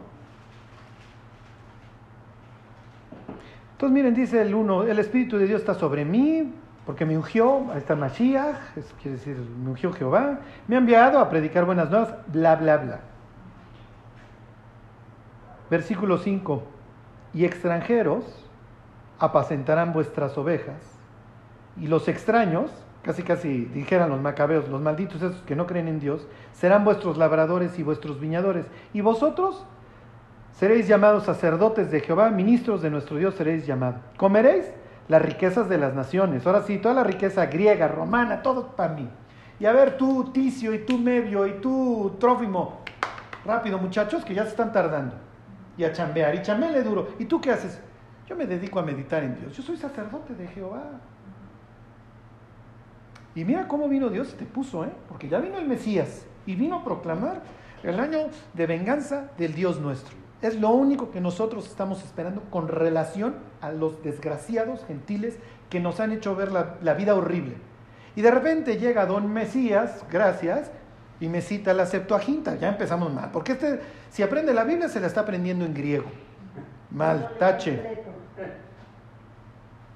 Entonces miren, dice el 1, el Espíritu de Dios está sobre mí, porque me ungió, ahí está Mashiach, eso quiere decir, me ungió Jehová, me ha enviado a predicar buenas nuevas, bla, bla, bla. Versículo 5, y extranjeros apacentarán vuestras ovejas, y los extraños, casi casi dijeran los macabeos, los malditos esos que no creen en Dios, serán vuestros labradores y vuestros viñadores, y vosotros seréis llamados sacerdotes de Jehová, ministros de nuestro Dios seréis llamados. Comeréis las riquezas de las naciones. Ahora sí, toda la riqueza griega, romana, todo para mí. Y a ver, tú, Ticio, y tú, Medio, y tú, Trófimo. Rápido, muchachos, que ya se están tardando. Y a chambear, y chambele duro. ¿Y tú qué haces? Yo me dedico a meditar en Dios. Yo soy sacerdote de Jehová. Y mira cómo vino Dios y te puso, ¿eh? Porque ya vino el Mesías y vino a proclamar el año de venganza del Dios nuestro. Es lo único que nosotros estamos esperando con relación a los desgraciados gentiles que nos han hecho ver la, la, vida horrible. Y de repente llega don Mesías, gracias, y me cita la Septuaginta. Ya empezamos mal. Porque este, si aprende la Biblia, se la está aprendiendo en griego. Mal, tache.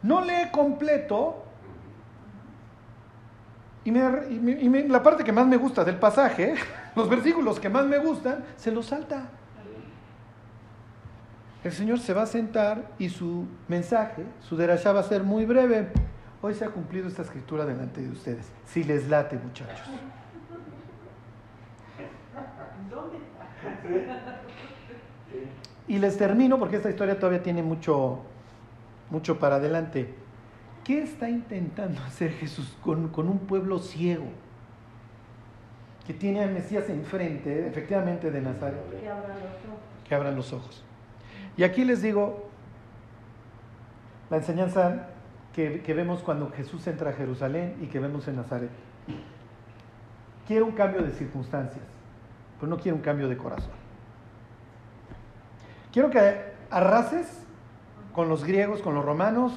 No lee completo. Y, me, y, me, y me, la parte que más me gusta del pasaje, los versículos que más me gustan, se los salta. El Señor se va a sentar y su mensaje, su derashá va a ser muy breve. Hoy se ha cumplido esta escritura delante de ustedes. Si les late, muchachos. Y les termino porque esta historia todavía tiene mucho, mucho para adelante. ¿Qué está intentando hacer Jesús con, con un pueblo ciego? Que tiene al Mesías enfrente, efectivamente de Nazaret. Que abran los ojos. Que abran los ojos. Y aquí les digo la enseñanza que, que, vemos cuando Jesús entra a Jerusalén y que vemos en Nazaret. Quiere un cambio de circunstancias, pero no quiere un cambio de corazón. Quiero que arrases con los griegos, con los romanos.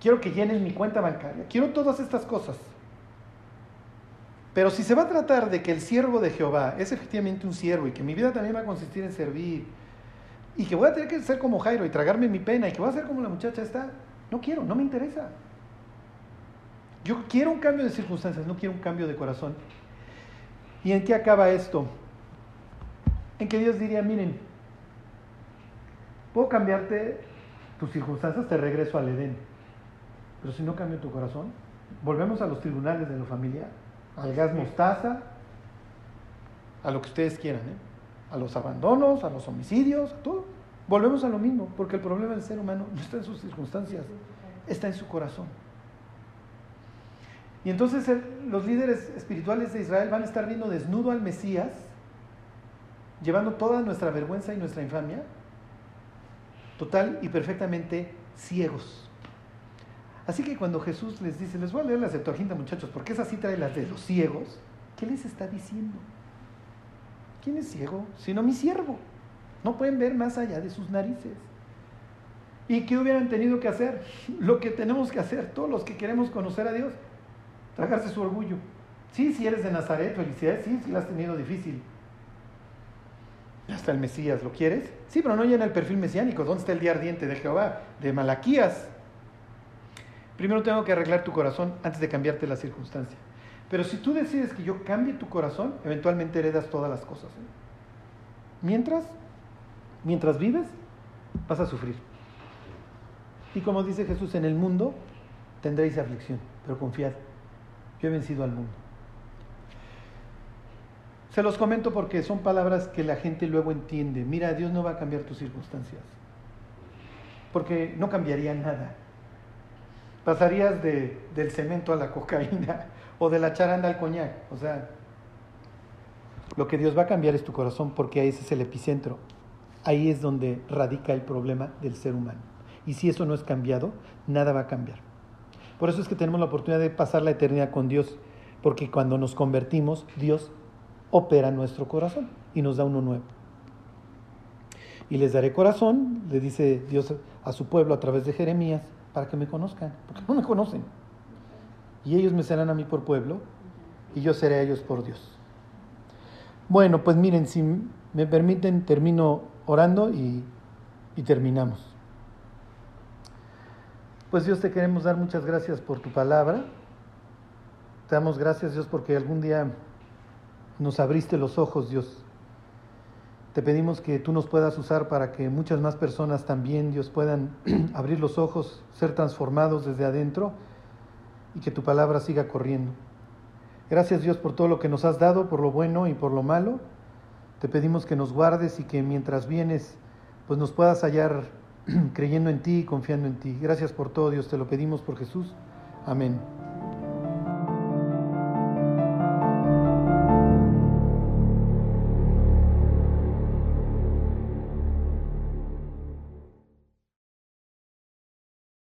Quiero que llenes mi cuenta bancaria. Quiero todas estas cosas. Pero si se va a tratar de que el siervo de Jehová es efectivamente un siervo y que mi vida también va a consistir en servir y que voy a tener que ser como Jairo y tragarme mi pena y que voy a ser como la muchacha está, no quiero, no me interesa. Yo quiero un cambio de circunstancias, no quiero un cambio de corazón. ¿Y en qué acaba esto? En que Dios diría, miren, puedo cambiarte tus circunstancias, te regreso al Edén. Pero si no cambio tu corazón, volvemos a los tribunales de la familia, al gas mostaza, a lo que ustedes quieran, ¿eh? a los abandonos, a los homicidios, a todo. Volvemos a lo mismo, porque el problema del ser humano no está en sus circunstancias, está en su corazón. Y entonces los líderes espirituales de Israel van a estar viendo desnudo al Mesías, llevando toda nuestra vergüenza y nuestra infamia, total y perfectamente ciegos. Así que cuando Jesús les dice, les voy a leer la Septuaginta muchachos, porque esa sí trae las de los ciegos, ¿qué les está diciendo? ¿Quién es ciego? Sino mi siervo. No pueden ver más allá de sus narices. ¿Y qué hubieran tenido que hacer? Lo que tenemos que hacer todos los que queremos conocer a Dios, tragarse su orgullo. Sí, si eres de Nazaret, felicidades, sí, si lo has tenido difícil. Hasta el Mesías, ¿lo quieres? Sí, pero no llena el perfil mesiánico. ¿Dónde está el día ardiente de Jehová? De Malaquías. Primero tengo que arreglar tu corazón antes de cambiarte la circunstancia. Pero si tú decides que yo cambie tu corazón, eventualmente heredas todas las cosas. ¿eh? Mientras, mientras vives, vas a sufrir. Y como dice Jesús, en el mundo tendréis aflicción, pero confiad, yo he vencido al mundo. Se los comento porque son palabras que la gente luego entiende. Mira, Dios no va a cambiar tus circunstancias, porque no cambiaría nada. Pasarías de, del cemento a la cocaína o de la charanda al coñac. O sea, lo que Dios va a cambiar es tu corazón porque ese es el epicentro. Ahí es donde radica el problema del ser humano. Y si eso no es cambiado, nada va a cambiar. Por eso es que tenemos la oportunidad de pasar la eternidad con Dios, porque cuando nos convertimos, Dios opera nuestro corazón y nos da uno nuevo. Y les daré corazón, le dice Dios a su pueblo a través de Jeremías, para que me conozcan, porque no me conocen. Y ellos me serán a mí por pueblo y yo seré a ellos por Dios. Bueno, pues miren, si me permiten, termino orando y, y terminamos. Pues Dios te queremos dar muchas gracias por tu palabra. Te damos gracias Dios porque algún día nos abriste los ojos Dios. Te pedimos que tú nos puedas usar para que muchas más personas también Dios puedan abrir los ojos, ser transformados desde adentro y que tu palabra siga corriendo. Gracias Dios por todo lo que nos has dado, por lo bueno y por lo malo. Te pedimos que nos guardes y que mientras vienes, pues nos puedas hallar creyendo en ti confiando en ti. Gracias por todo Dios, te lo pedimos por Jesús. Amén.